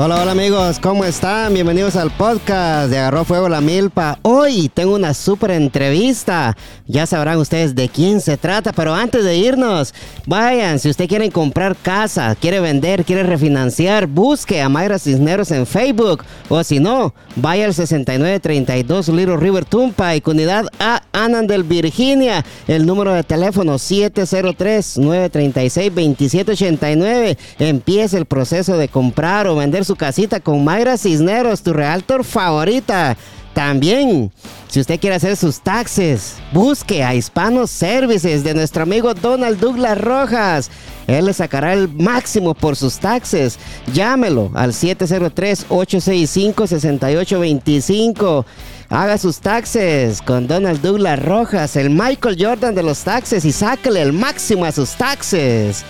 Hola, hola amigos, ¿cómo están? Bienvenidos al podcast de Agarró Fuego la Milpa. Hoy tengo una súper entrevista. Ya sabrán ustedes de quién se trata, pero antes de irnos, vayan, si usted quiere comprar casa, quiere vender, quiere refinanciar, busque a Mayra Cisneros en Facebook. O si no, vaya al 6932 Little River Tumpa y unidad A Anandel, Virginia. El número de teléfono 703-936-2789. Empieza el proceso de comprar o vender su casita con Mayra Cisneros, tu realtor favorita. También, si usted quiere hacer sus taxes, busque a Hispanos Services de nuestro amigo Donald Douglas Rojas. Él le sacará el máximo por sus taxes. Llámelo al 703-865-6825. Haga sus taxes con Donald Douglas Rojas, el Michael Jordan de los taxes y sáquele el máximo a sus taxes.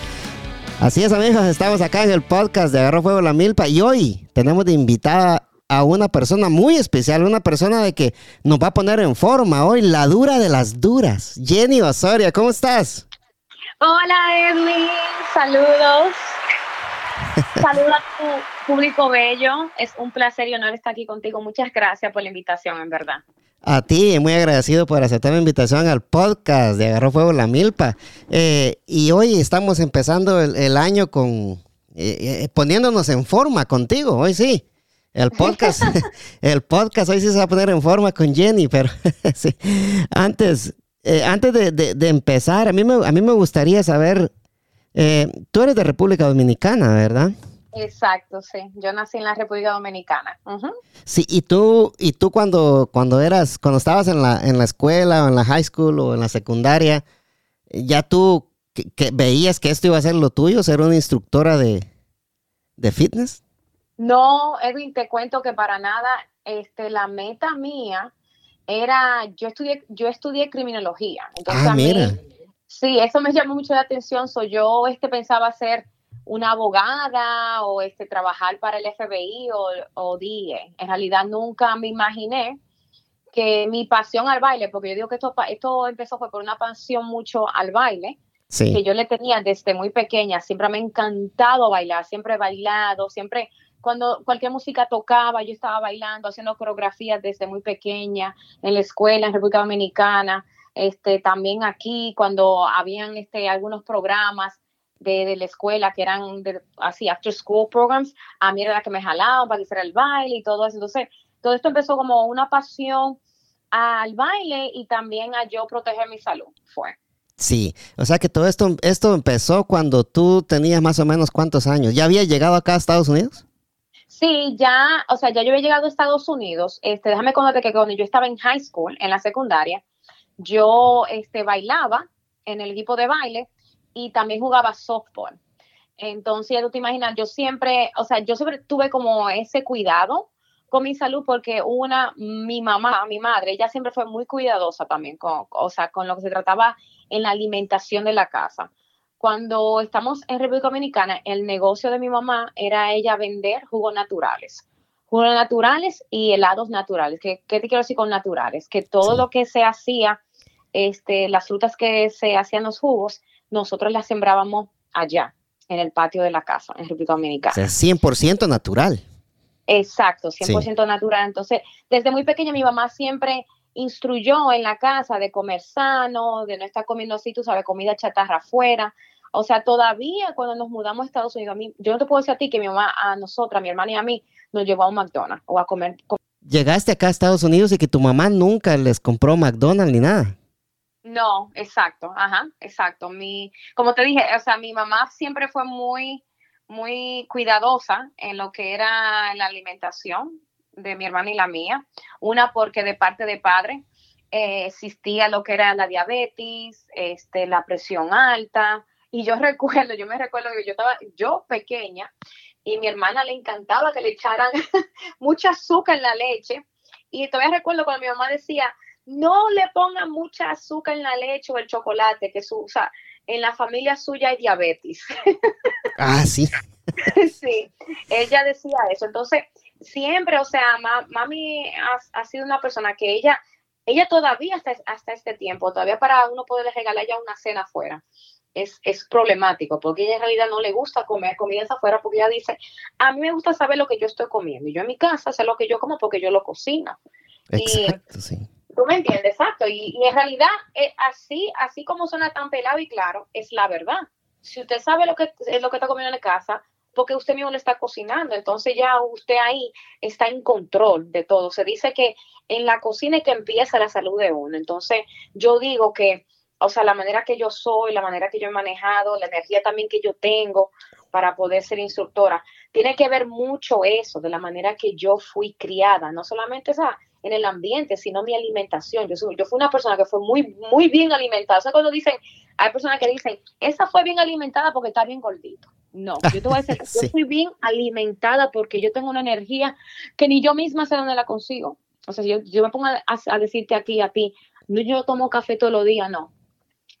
Así es, amigos, estamos acá en el podcast de Agarro Fuego la Milpa y hoy tenemos de invitada a una persona muy especial, una persona de que nos va a poner en forma hoy, la dura de las duras. Jenny Osoria, ¿cómo estás? Hola, Edwin, saludos. Saludos a tu público bello. Es un placer y honor estar aquí contigo. Muchas gracias por la invitación, en verdad. A ti, muy agradecido por aceptar mi invitación al podcast de Agarró Fuego la Milpa. Eh, y hoy estamos empezando el, año con eh, eh, poniéndonos en forma contigo, hoy sí. El podcast, el podcast hoy sí se va a poner en forma con Jenny, pero sí. antes, antes de, empezar, a mí, me, a mí me gustaría saber, tú eres de República Dominicana, ¿verdad? Exacto, sí. Yo nací en la República Dominicana. Sí, y tú, y tú cuando, cuando eras, cuando estabas en la, en la escuela o en la high school o en la secundaria, ya tú que, veías que esto iba a ser lo tuyo, ser una instructora de, de fitness. No, Edwin, te cuento que para nada, este, la meta mía era, yo estudié, yo estudié criminología. Entonces ah, mira. sí, eso me llamó mucho la atención. soy yo este, pensaba ser una abogada o este, trabajar para el FBI o, o DIE. En realidad nunca me imaginé que mi pasión al baile, porque yo digo que esto, esto empezó fue por una pasión mucho al baile, que yo le tenía desde muy pequeña, siempre me ha encantado bailar, siempre he bailado, siempre cuando cualquier música tocaba, yo estaba bailando, haciendo coreografías desde muy pequeña, en la escuela, en República Dominicana, este, también aquí, cuando habían este, algunos programas, de, la escuela que eran así after school programs, a mí era la que me jalaban para que hiciera el baile y todo eso. Entonces, todo esto empezó como una pasión al baile y también a yo proteger mi salud. Fue. Sí, o sea que todo esto, esto empezó cuando tú tenías más o menos cuántos años. ¿Ya había llegado acá a Estados Unidos? Sí, ya, o sea, ya yo había llegado a Estados Unidos. Este, déjame contarte que cuando yo estaba en high school, en la secundaria, yo este, bailaba en el equipo de baile y también jugaba softball. Entonces, tú te imaginas, yo siempre, o sea, yo siempre tuve como ese cuidado con mi salud porque una, mi mamá, mi madre, ella siempre fue muy cuidadosa también, con, o sea, con lo que se trataba en la alimentación de la casa. Cuando estamos en República Dominicana, el negocio de mi mamá era ella vender jugos naturales. Jugos naturales y helados naturales. ¿Qué, qué te quiero decir con naturales? Que todo lo que se hacía, este, las frutas que se hacían los jugos, nosotros la sembrábamos allá, en el patio de la casa, en República Dominicana. O sea, 100% natural. Exacto, 100% natural. Entonces, desde muy pequeña mi mamá siempre instruyó en la casa de comer sano, de no estar comiendo así, tú sabes, comida chatarra afuera. O sea, todavía cuando nos mudamos a Estados Unidos, a mí, yo no te puedo decir a ti que mi mamá, a nosotras, a mi hermana y a mí, nos llevó a un McDonald's o a comer. Llegaste acá a Estados Unidos y que tu mamá nunca les compró McDonald's ni nada. No, exacto, ajá, exacto. Mi, como te dije, o sea, mi mamá siempre fue muy, muy cuidadosa en lo que era la alimentación de mi hermana y la mía. Una porque de parte de padre eh, existía lo que era la diabetes, este, la presión alta. Y yo recuerdo, yo me recuerdo que yo estaba, yo pequeña, y mi hermana le encantaba que le echaran mucha azúcar en la leche. Y todavía recuerdo cuando mi mamá decía, no le pongan mucha azúcar en la leche o el chocolate, que su, o sea, en la familia suya hay diabetes. Ah, sí. sí, ella decía eso. Entonces, siempre, o sea, mami ha, sido una persona que ella, ella todavía hasta, hasta este tiempo, todavía para uno poder regalar ya una cena afuera, es, es problemático, porque ella en realidad no le gusta comer comidas afuera, porque ella dice, a mí me gusta saber lo que yo estoy comiendo, y yo en mi casa sé lo que yo como porque yo lo cocino. Exacto, sí. Tú me entiendes, exacto. Y, en realidad, eh, así, así como suena tan pelado y claro, es la verdad. Si usted sabe lo que es lo que está comiendo en casa, porque usted mismo le está cocinando, entonces ya usted ahí está en control de todo. Se dice que en la cocina es que empieza la salud de uno. Entonces, yo digo que, o sea, la manera que yo soy, la manera que yo he manejado, la energía también que yo tengo para poder ser instructora, tiene que ver mucho eso, de la manera que yo fui criada, no solamente esa en el ambiente, sino mi alimentación. Yo, yo fui una persona que fue muy, muy bien alimentada. O sea, cuando dicen, hay personas que dicen, esa fue bien alimentada porque está bien gordito. No, yo te voy a decir, yo fui bien alimentada porque yo tengo una energía que ni yo misma sé dónde la consigo. O sea, yo, yo me pongo a, decirte aquí, a ti, no yo tomo café todos los días, no.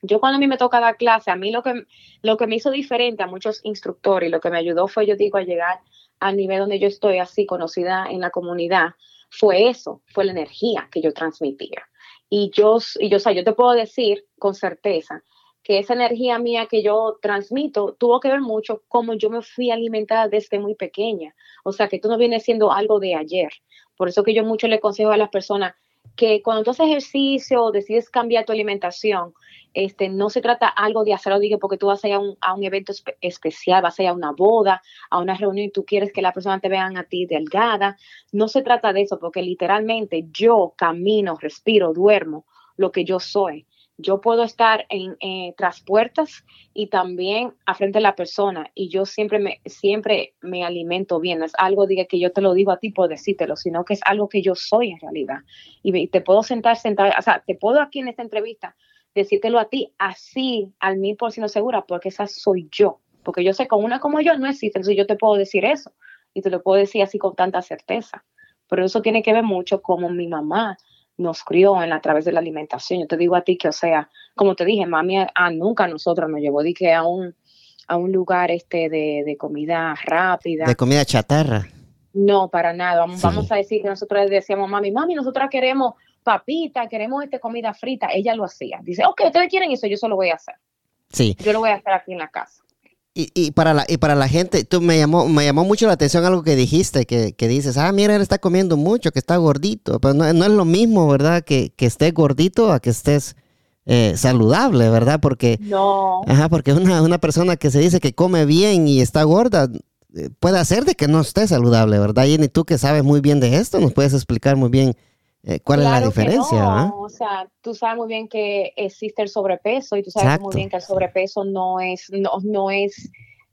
Yo cuando a mí me toca dar clase, a mí lo que, lo que me hizo diferente a muchos instructores lo que me ayudó fue, yo digo, a llegar al nivel donde yo estoy así, conocida en la comunidad, fue eso, fue la energía que yo transmitía. Y yo, y yo, o sea, yo te puedo decir con certeza que esa energía mía que yo transmito tuvo que ver mucho como yo me fui alimentada desde muy pequeña. O sea, que tú no vienes siendo algo de ayer. Por eso que yo mucho le aconsejo a las personas que cuando tú haces ejercicio o decides cambiar tu alimentación, este, no se trata algo de hacerlo digo, porque tú vas a ir a un, a un evento especial, vas a ir a una boda, a una reunión y tú quieres que la persona te vean a ti delgada. No se trata de eso, porque literalmente yo camino, respiro, duermo lo que yo soy. Yo puedo estar en, eh, tras puertas y también a frente de la persona y yo siempre me, siempre me alimento bien. No es algo diga, que yo te lo digo a ti por decírtelo, sino que es algo que yo soy en realidad. Y te puedo sentar, sentar, o sea, te puedo aquí en esta entrevista decírtelo a ti así, al mil por ciento segura, porque esa soy yo. Porque yo sé que una como yo no existe, entonces yo te puedo decir eso y te lo puedo decir así con tanta certeza. Pero eso tiene que ver mucho como mi mamá nos crió en, a través de la alimentación. Yo te digo a ti que, o sea, como te dije, mami a, nunca a nosotros nos llevó que a un, a un lugar este de, de, comida rápida. De comida chatarra. No, para nada. Vamos, a decir que nosotros decíamos, mami, mami, nosotros queremos papita, queremos este comida frita, ella lo hacía. Dice, ok, ustedes quieren eso, yo solo lo voy a hacer. Sí. Yo lo voy a hacer aquí en la casa. Y, y, para la, y para la gente, tú me llamó, me llamó mucho la atención algo que dijiste, que, que dices, ah, mira, él está comiendo mucho, que está gordito, pero no, no es lo mismo, ¿verdad? Que, que estés gordito a que estés eh, saludable, ¿verdad? Porque, no. Ajá, porque una, una persona que se dice que come bien y está gorda, eh, puede hacer de que no esté saludable, ¿verdad? Y tú que sabes muy bien de esto, nos puedes explicar muy bien eh, ¿Cuál es la diferencia? No. O sea, tú sabes muy bien que existe el sobrepeso y tú sabes muy bien que el sobrepeso no es, no, no es,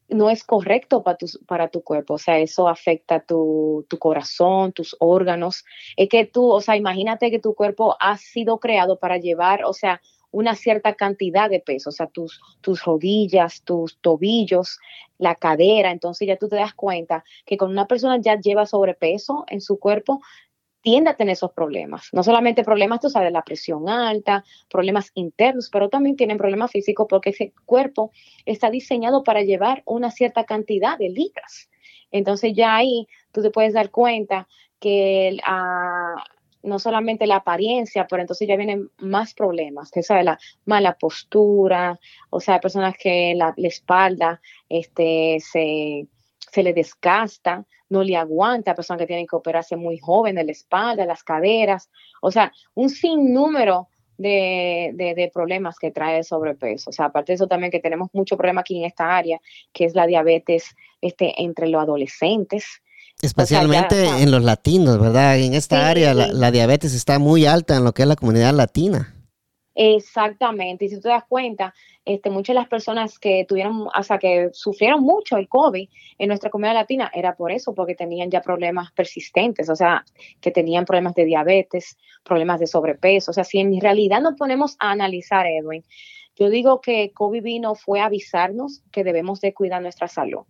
no es correcto para tu, para tu cuerpo. O sea, eso afecta tu, tu corazón, tus órganos. Es que tú, o sea, imagínate que tu cuerpo ha sido creado para llevar, o sea, una cierta cantidad de peso, o sea, tus, tus rodillas, tus tobillos, la cadera, entonces ya tú te das cuenta que con una persona ya lleva sobrepeso en su cuerpo, tiende a tener esos problemas. No solamente problemas, tú sabes, la presión alta, problemas internos, pero también tienen problemas físicos porque ese cuerpo está diseñado para llevar una cierta cantidad de libras. Entonces ya ahí tú te puedes dar cuenta que ah, no solamente la apariencia, pero entonces ya vienen más problemas, que sabe la mala postura, o sea, personas que la, la espalda este, se se le desgasta, no le aguanta a personas que tienen que operarse muy joven de la espalda, las caderas, o sea, un sinnúmero de, de, problemas que trae el sobrepeso. O sea, aparte de eso también que tenemos mucho problema aquí en esta área, que es la diabetes este, entre los adolescentes. Especialmente en los latinos, ¿verdad? En esta área la diabetes está muy alta en lo que es la comunidad latina. Exactamente, y si te das cuenta, este, muchas de las personas que tuvieron, o sea, que sufrieron mucho el COVID en nuestra comunidad latina era por eso, porque tenían ya problemas persistentes, o sea, que tenían problemas de diabetes, problemas de sobrepeso, o sea, si en realidad nos ponemos a analizar, Edwin, yo digo que COVID vino fue avisarnos que debemos de cuidar nuestra salud.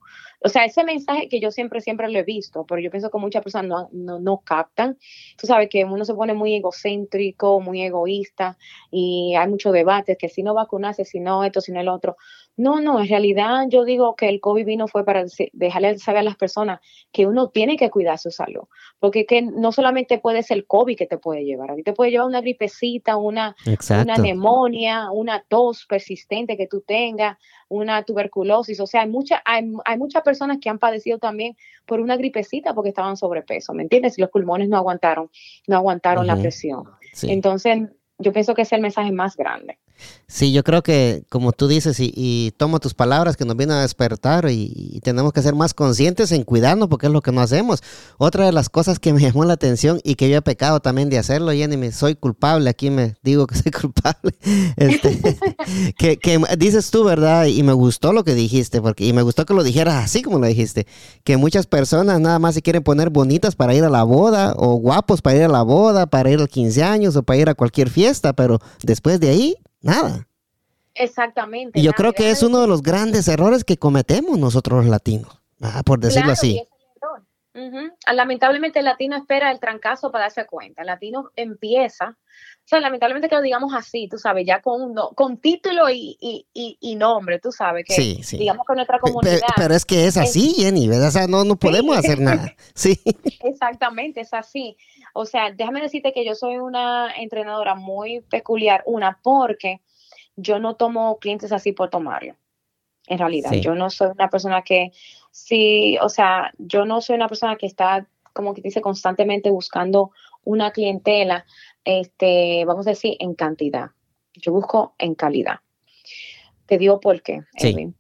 O sea, ese mensaje que yo siempre, siempre lo he visto, pero yo pienso que muchas personas no, no, captan. Tú sabes que uno se pone muy egocéntrico, muy egoísta y hay mucho debate, que si no vacunarse, si no esto, si no el otro. No, no, en realidad yo digo que el COVID vino fue para dejarle saber a las personas que uno tiene que cuidar su salud, porque que no solamente puede ser el COVID que te puede llevar, a ti te puede llevar una gripecita, una, una neumonía, una tos persistente que tú tengas, una tuberculosis, o sea, hay, mucha, hay, hay muchas personas que han padecido también por una gripecita porque estaban sobrepeso, ¿me entiendes? Y los pulmones no aguantaron, no aguantaron la presión. Entonces, yo pienso que es el mensaje más grande. Sí, yo creo que, como tú dices, y, tomo tus palabras que nos vienen a despertar y, tenemos que ser más conscientes en cuidarnos porque es lo que no hacemos. Otra de las cosas que me llamó la atención y que yo he pecado también de hacerlo, Jenny, me soy culpable, aquí me digo que soy culpable, este, que, que, dices tú, ¿verdad? Y me gustó lo que dijiste, porque, y me gustó que lo dijeras así como lo dijiste, que muchas personas nada más se quieren poner bonitas para ir a la boda o guapos para ir a la boda, para ir a 15 años o para ir a cualquier fiesta, pero después de ahí nada. Exactamente. Y yo creo que es uno de los grandes errores que cometemos nosotros los latinos, por decirlo así. Lamentablemente el latino espera el trancazo para darse cuenta. El latino empieza, o sea, lamentablemente que lo digamos así, tú sabes, ya con, con título y, nombre, tú sabes, que digamos con nuestra comunidad. Pero, es que es así, Jenny, ¿verdad? O sea, no, no podemos hacer nada. Sí. Exactamente, es así. O sea, déjame decirte que yo soy una entrenadora muy peculiar, una, porque yo no tomo clientes así por tomarlo. En realidad, yo no soy una persona que, sí, o sea, yo no soy una persona que está, como que dice, constantemente buscando una clientela, este, vamos a decir, en cantidad. Yo busco en calidad. Te digo por qué,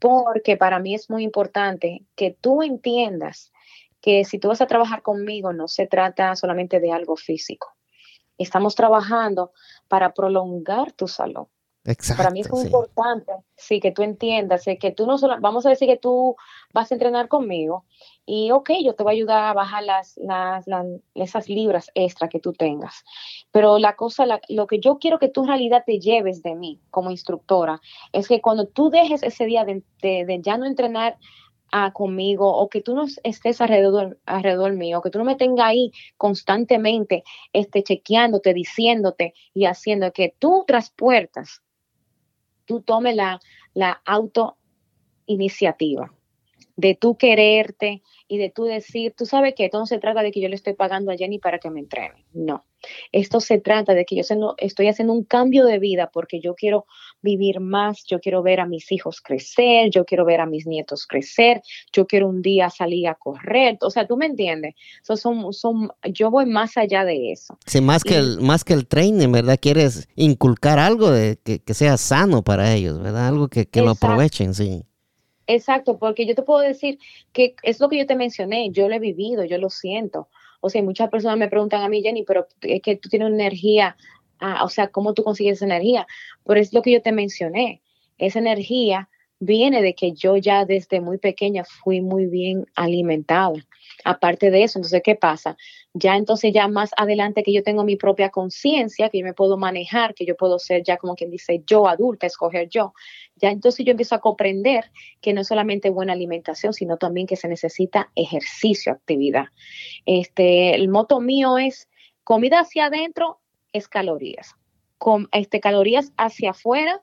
Porque para mí es muy importante que tú entiendas que si tú vas a trabajar conmigo no se trata solamente de algo físico. Estamos trabajando para prolongar tu salud. Exacto, para mí es muy importante, sí, que tú entiendas, que tú no solo, vamos a decir que tú vas a entrenar conmigo y ok, yo te voy a ayudar a bajar las, las, esas libras extra que tú tengas. Pero la cosa, lo que yo quiero que tú en realidad te lleves de mí como instructora es que cuando tú dejes ese día de, de ya no entrenar conmigo o que tú no estés alrededor, alrededor mío, que tú no me tengas ahí constantemente este, chequeándote, diciéndote y haciendo que tú tras puertas, tú tomes la, la auto iniciativa de tú quererte y de tú decir, tú sabes que esto no se trata de que yo le estoy pagando a Jenny para que me entrene, no. Esto se trata de que yo estoy haciendo un cambio de vida porque yo quiero vivir más, yo quiero ver a mis hijos crecer, yo quiero ver a mis nietos crecer, yo quiero un día salir a correr, o sea, tú me entiendes. son, son, yo voy más allá de eso. Sí, más que el, más que el training, ¿verdad? Quieres inculcar algo de que, sea sano para ellos, ¿verdad? Algo que, que lo aprovechen, sí. Exacto, porque yo te puedo decir que es lo que yo te mencioné, yo lo he vivido, yo lo siento. O sea, muchas personas me preguntan a mí, Jenny, pero es que tú tienes energía, ah, o sea, ¿cómo tú consigues esa energía? Pero es lo que yo te mencioné, esa energía viene de que yo ya desde muy pequeña fui muy bien alimentada. Aparte de eso, entonces, ¿qué pasa? Ya entonces, ya más adelante que yo tengo mi propia conciencia, que yo me puedo manejar, que yo puedo ser ya como quien dice yo adulta, escoger yo, ya entonces yo empiezo a comprender que no es solamente buena alimentación, sino también que se necesita ejercicio, actividad. Este, el moto mío es comida hacia adentro es calorías. Con, este, calorías hacia afuera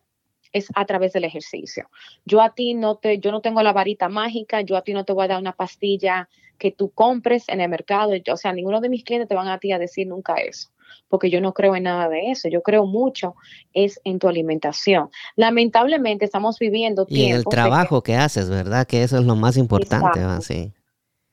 es a través del ejercicio. Yo a ti no te, yo no tengo la varita mágica, yo a ti no te voy a dar una pastilla que tú compres en el mercado. O sea, ninguno de mis clientes te van a ti a decir nunca eso, porque yo no creo en nada de eso. Yo creo mucho es en tu alimentación. Lamentablemente estamos viviendo y en el trabajo que, haces, ¿verdad? Que eso es lo más importante, sí.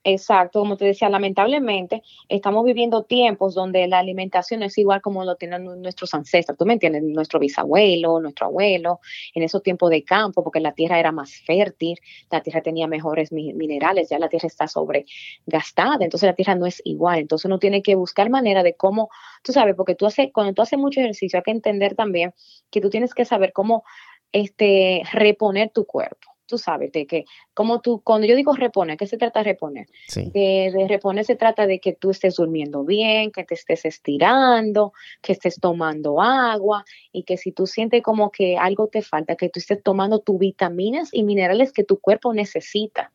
Exacto, como te decía, lamentablemente estamos viviendo tiempos donde la alimentación es igual como lo tienen nuestros ancestros, tú me entiendes, nuestro bisabuelo, nuestro abuelo, en esos tiempos de campo, porque la tierra era más fértil, la tierra tenía mejores minerales, ya la tierra está sobregastada, entonces la tierra no es igual, entonces uno tiene que buscar manera de cómo, tú sabes, porque tú haces, cuando tú haces mucho ejercicio hay que entender también que tú tienes que saber cómo este, reponer tu cuerpo tú sabes, de que, como tú, cuando yo digo reponer, ¿qué se trata de reponer? De, reponer se trata de que tú estés durmiendo bien, que te estés estirando, que estés tomando agua y que si tú sientes como que algo te falta, que tú estés tomando tus vitaminas y minerales que tu cuerpo necesita.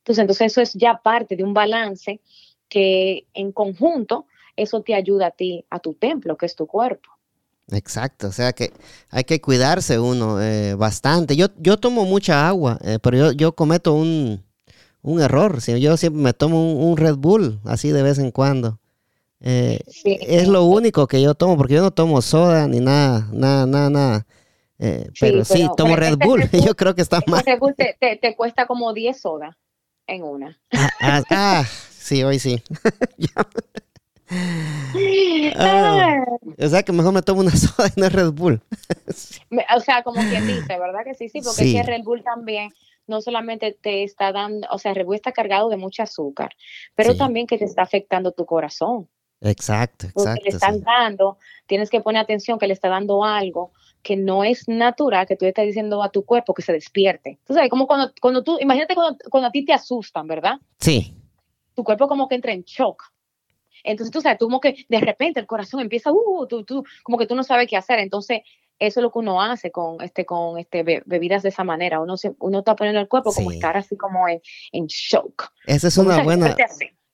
Entonces, entonces eso es ya parte de un balance que en conjunto eso te ayuda a ti, a tu templo, que es tu cuerpo. Exacto, o sea que hay que cuidarse uno eh, bastante. Yo, yo tomo mucha agua, eh, pero yo, yo cometo un, error. Yo siempre me tomo un, Red Bull, así de vez en cuando. Eh, es lo único que yo tomo, porque yo no tomo soda ni nada, nada, nada, nada. pero sí, tomo Red Bull. yo creo que está mal. Red Bull te, te, cuesta como 10 sodas en una. Ah, ah, ah sí, hoy sí. Ah, o sea que mejor me tomo una soda y no Red Bull. o sea, como quien dice, ¿verdad que sí? Sí, porque sí. Red Bull también no solamente te está dando, o sea, Red Bull está cargado de mucho azúcar, pero también que te está afectando tu corazón. Exacto, exacto. Porque le están dando, tienes que poner atención que le está dando algo que no es natural, que tú le estás diciendo a tu cuerpo que se despierte. Tú sabes, como cuando, cuando tú, imagínate cuando, cuando a ti te asustan, ¿verdad? Sí. Tu cuerpo como que entra en shock entonces, tú sabes, tú como que de repente el corazón empieza, uh, tú, tú, como que tú no sabes qué hacer. Entonces, eso es lo que uno hace con este con este bebidas de esa manera uno se, uno está poniendo el cuerpo como estar así como en, en shock esa es una buena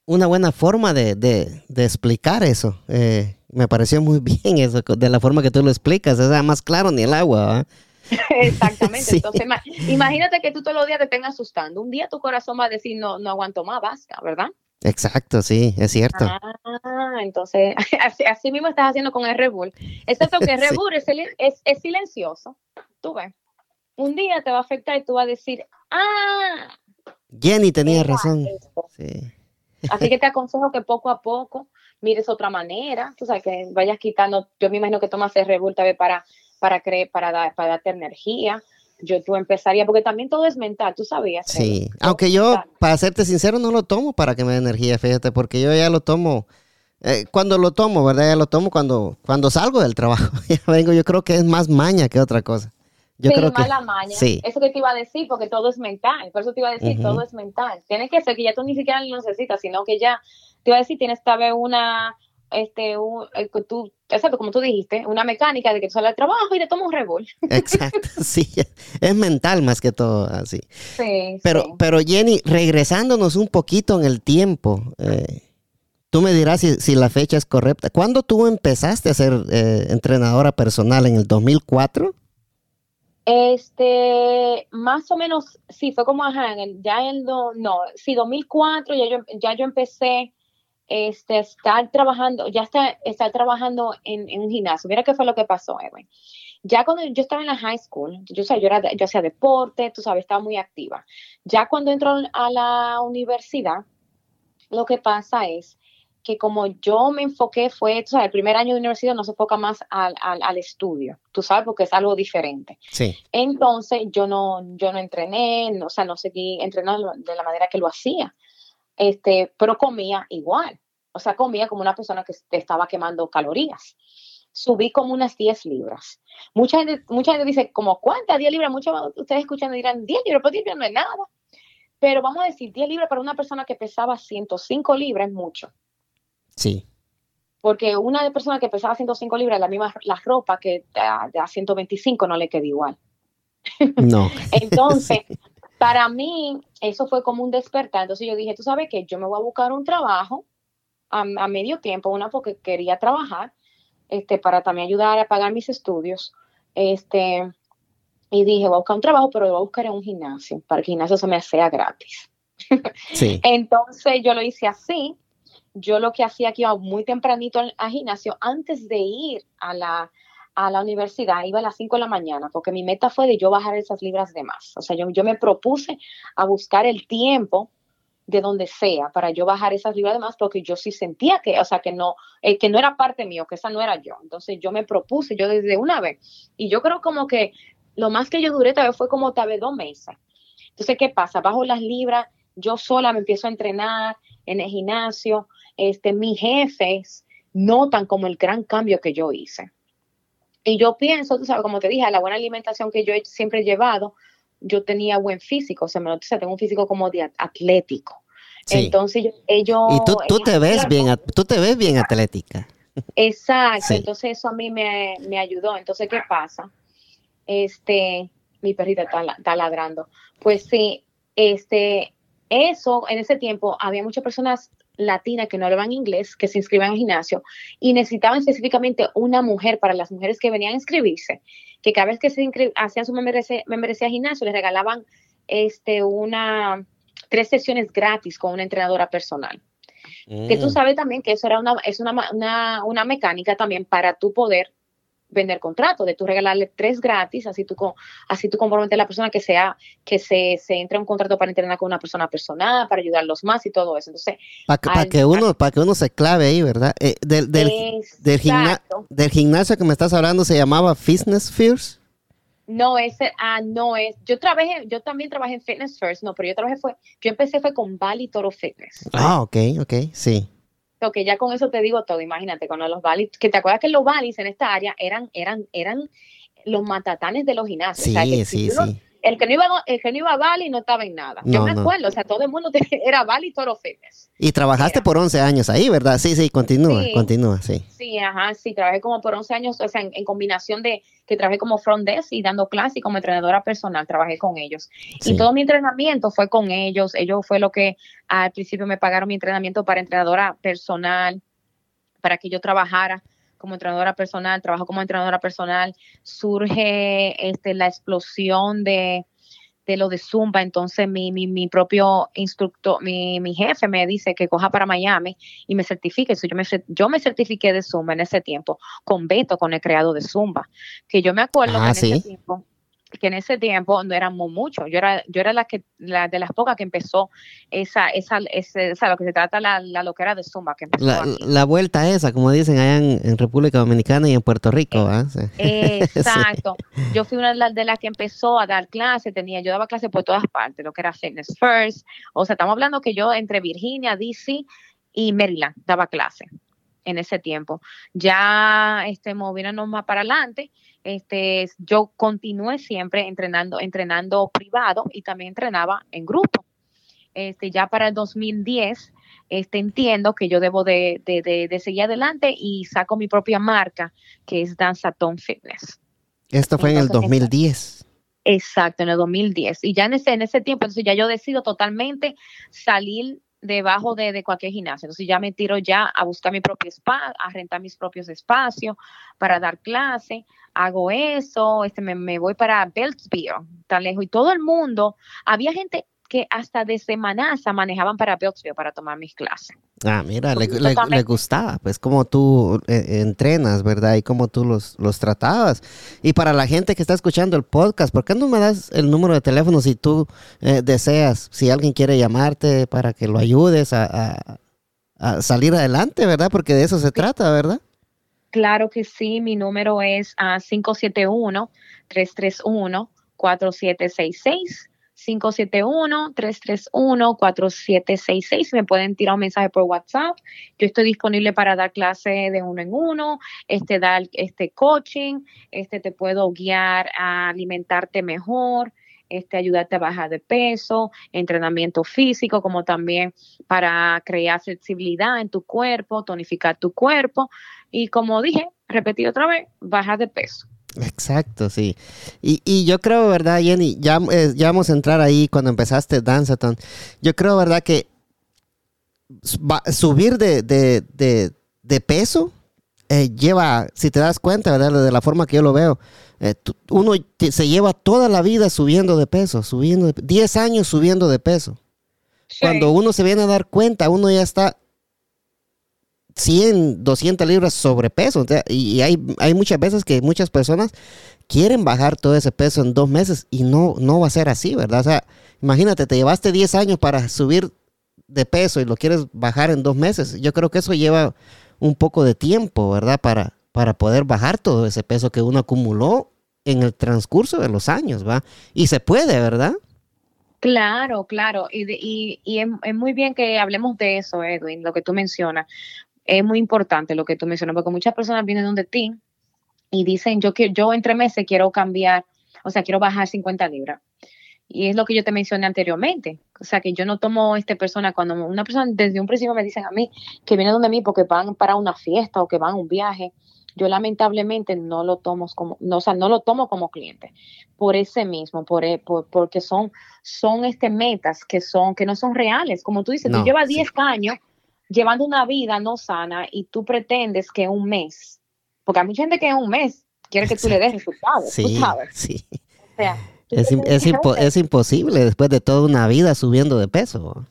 una buena forma de, de, de explicar eso eh, me pareció muy bien eso de la forma que tú lo explicas es más claro ni el agua Exactamente. Entonces, imagínate que tú todos los días te estén asustando. Un día tu corazón va a decir, no, no aguanto más, basta, ¿verdad? Exacto, sí, es cierto. Ah, entonces, así, mismo estás haciendo con el Red Bull. Excepto que el Red Bull es, silencioso. Tú ves. Un día te va a afectar y tú vas a decir, ah. Jenny tenía razón. Así que te aconsejo que poco a poco mires otra manera. Tú sabes, que vayas quitando. Yo me imagino que tomas el Red Bull para, para, para, dar, para darte energía yo tú empezaría, porque también todo es mental, tú sabías. Sí, aunque yo, para serte sincero, no lo tomo para que me dé energía, fíjate, porque yo ya lo tomo, eh, cuando lo tomo, ¿verdad? Ya lo tomo cuando, cuando salgo del trabajo, ya vengo, yo creo que es más maña que otra cosa. Yo sí, creo la maña. Sí. Eso que te iba a decir, porque todo es mental, por eso te iba a decir, todo es mental. Tiene que ser que ya tú ni siquiera lo necesitas, sino que ya, te iba a decir, tienes tal vez una este, un, tú, exacto, como tú dijiste, una mecánica de que tú sales al trabajo y te tomas un revol. Exacto, sí, es mental más que todo así. Sí, pero, pero Jenny, regresándonos un poquito en el tiempo, eh, tú me dirás si, la fecha es correcta. ¿Cuándo tú empezaste a ser eh, entrenadora personal? ¿En el 2004? Este, más o menos, sí, fue como, ajá, ya en el, no, sí, 2004, ya yo, ya yo empecé este, estar trabajando, ya está, estar trabajando en, un gimnasio. Mira qué fue lo que pasó, Edwin. Ya cuando yo estaba en la high school, yo, yo, era, yo hacía deporte, tú sabes, estaba muy activa. Ya cuando entro a la universidad, lo que pasa es que como yo me enfoqué, fue, tú sabes, el primer año de universidad no se enfoca más al, al, estudio, tú sabes, porque es algo diferente. Sí. Entonces yo no, yo no entrené, no, o sea, no seguí entrenando de la manera que lo hacía este, pero comía igual. O sea, comía como una persona que estaba quemando calorías. Subí como unas 10 libras. Mucha gente, mucha gente dice, como cuántas 10 libras? Muchos de ustedes escuchan y dirán, 10 libras, pues 10 libras no es nada. Pero vamos a decir, 10 libras para una persona que pesaba 105 libras es mucho. Sí. Porque una persona que pesaba 105 libras, la misma la ropa que a, a 125 no le queda igual. No. Entonces, para mí, eso fue como un despertar. Entonces yo dije, tú sabes que yo me voy a buscar un trabajo a, medio tiempo, una porque quería trabajar, este, para también ayudar a pagar mis estudios. Este, y dije, voy a buscar un trabajo, pero lo voy a buscar en un gimnasio, para que el gimnasio se me sea gratis. Sí. Entonces yo lo hice así. Yo lo que hacía aquí iba muy tempranito al gimnasio antes de ir a la, a la universidad, iba a las 5 de la mañana, porque mi meta fue de yo bajar esas libras de más. O sea, yo, yo me propuse a buscar el tiempo de donde sea para yo bajar esas libras de más, porque yo sí sentía que, o sea, que no, eh, que no era parte mío, que esa no era yo. Entonces yo me propuse, yo desde una vez, y yo creo como que lo más que yo duré tal vez fue como tal vez dos meses. Entonces, ¿qué pasa? Bajo las libras, yo sola me empiezo a entrenar en el gimnasio, este, mis jefes notan como el gran cambio que yo hice. Y yo pienso, tú sabes, como te dije, la buena alimentación que yo he siempre he llevado, yo tenía buen físico, o sea, me, tengo un físico como de atlético. Entonces ellos... Y tú, tú te ves bien, tú te ves bien atlética. Exacto, entonces eso a mí me, ayudó. Entonces, ¿qué pasa? Este, mi perrita está, está, ladrando. Pues sí, este, eso, en ese tiempo había muchas personas latinas que no hablaban inglés, que se inscribían al gimnasio y necesitaban específicamente una mujer para las mujeres que venían a inscribirse, que cada vez que se hacían su membresía, membresía gimnasio les regalaban este, una, tres sesiones gratis con una entrenadora personal. Que tú mm. sabes también que eso era una, es una, una, una mecánica también para tu poder vender contrato, de tú regalarle tres gratis, así tú, así tú comprometes a la persona que sea, que se, se entre un contrato para entrenar con una persona personal, para ayudarlos más y todo eso. Entonces, para que, uno, para que uno se clave ahí, ¿verdad? Eh, del, del, del, del, gimnasio que me estás hablando se llamaba Fitness First. No, ese, ah, no es. Yo trabajé, yo también trabajé en Fitness First, no, pero yo trabajé fue, yo empecé fue con Bali Toro Fitness. Ah, ok, ok, sí. Que ya con eso te digo todo, imagínate, con los Bali, que te acuerdas que los Balis en esta área eran, eran, eran los matatanes de los gimnasios. Sí, sí, sí el que no iba, el que no iba a Bali no estaba en nada. Yo me acuerdo, o sea, todo el mundo era Bali Toro Fitness. Y trabajaste por 11 años ahí, ¿verdad? Sí, sí, continúa, continúa, sí. Sí, ajá, sí, trabajé como por 11 años, o sea, en, combinación de que trabajé como front desk y dando clases y como entrenadora personal, trabajé con ellos. Y todo mi entrenamiento fue con ellos, ellos fue lo que al principio me pagaron mi entrenamiento para entrenadora personal, para que yo trabajara como entrenadora personal, trabajo como entrenadora personal, surge este, la explosión de, de lo de Zumba, entonces mi, mi, mi propio instructor, mi, mi, jefe me dice que coja para Miami y me certifique. yo, me, yo me certifiqué de Zumba en ese tiempo, con Beto, con el creado de Zumba, que yo me acuerdo ah, que en ese tiempo que en ese tiempo no éramos muchos. Yo era, yo era la que, la de las pocas que empezó esa, esa, esa, lo que se trata la, la loquera de Zumba que empezó la, la, vuelta esa, como dicen allá en, República Dominicana y en Puerto Rico, eh, Exacto. Yo fui una de las, de las que empezó a dar clases, tenía, yo daba clases por todas partes, lo que era Fitness First. O sea, estamos hablando que yo entre Virginia, DC y Maryland daba clases en ese tiempo. Ya este, moviéndonos más para adelante, este, yo continué siempre entrenando, entrenando privado y también entrenaba en grupo. Este, ya para el 2010, este, entiendo que yo debo de, de, seguir adelante y saco mi propia marca, que es Danzatón Fitness. Esto fue en el 2010. Exacto, en el 2010. Y ya en ese, en ese tiempo, entonces ya yo decido totalmente salir debajo de, de, cualquier gimnasio. Entonces ya me tiro ya a buscar mi propio espacio, a rentar mis propios espacios para dar clase. Hago eso, este, me, me voy para Beltsville, tan lejos. Y todo el mundo, había gente que hasta de semanaza manejaban para Beltsville para tomar mis clases. Ah, mira, le, le, gustaba, pues como tú eh, entrenas, ¿verdad? Y cómo tú los, los tratabas. Y para la gente que está escuchando el podcast, ¿por qué no me das el número de teléfono si tú eh, deseas, si alguien quiere llamarte para que lo ayudes a, a, salir adelante, ¿verdad? Porque de eso se trata, ¿verdad? Claro que sí, mi número es 571-331-4766. Ah, 571-331-4766. Me pueden tirar un mensaje por WhatsApp. Yo estoy disponible para dar clase de uno en uno, este, dar este coaching, este, te puedo guiar a alimentarte mejor, este, ayudarte a bajar de peso, entrenamiento físico, como también para crear flexibilidad en tu cuerpo, tonificar tu cuerpo y como dije, repetir otra vez, bajar de peso. Exacto, sí. Y, y yo creo, ¿verdad, Jenny? Ya, eh, ya vamos a entrar ahí cuando empezaste Danzaton. Yo creo, ¿verdad? Que subir de, de, de, de peso eh, lleva, si te das cuenta, ¿verdad? De la forma que yo lo veo, eh, uno se lleva toda la vida subiendo de peso, subiendo, de, 10 años subiendo de peso. Cuando uno se viene a dar cuenta, uno ya está 100, 200 libras sobrepeso. y hay, hay muchas veces que muchas personas quieren bajar todo ese peso en dos meses y no, no va a ser así, ¿verdad? O sea, imagínate, te llevaste 10 años para subir de peso y lo quieres bajar en dos meses. Yo creo que eso lleva un poco de tiempo, ¿verdad? Para, para poder bajar todo ese peso que uno acumuló en el transcurso de los años, ¿va? Y se puede, ¿verdad? Claro, claro, y, y, y es, es, muy bien que hablemos de eso, Edwin, lo que tú mencionas, es muy importante lo que tú mencionas, porque muchas personas vienen donde ti y dicen, yo, yo entre meses quiero cambiar, o sea, quiero bajar 50 libras. Y es lo que yo te mencioné anteriormente. O sea, que yo no tomo esta persona, cuando una persona desde un principio me dicen a mí que viene donde mí porque van para una fiesta o que van a un viaje, yo lamentablemente no lo tomo como, no, o sea, no lo tomo como cliente por ese mismo, por, e, porque son, son este metas que son, que no son reales. Como tú dices, tú llevas 10 años llevando una vida no sana y tú pretendes que un mes, porque hay mucha gente que en un mes quiere que tú le des resultados, sí, sabes. Sí. O sea, es, es, imposible después de toda una vida subiendo de peso.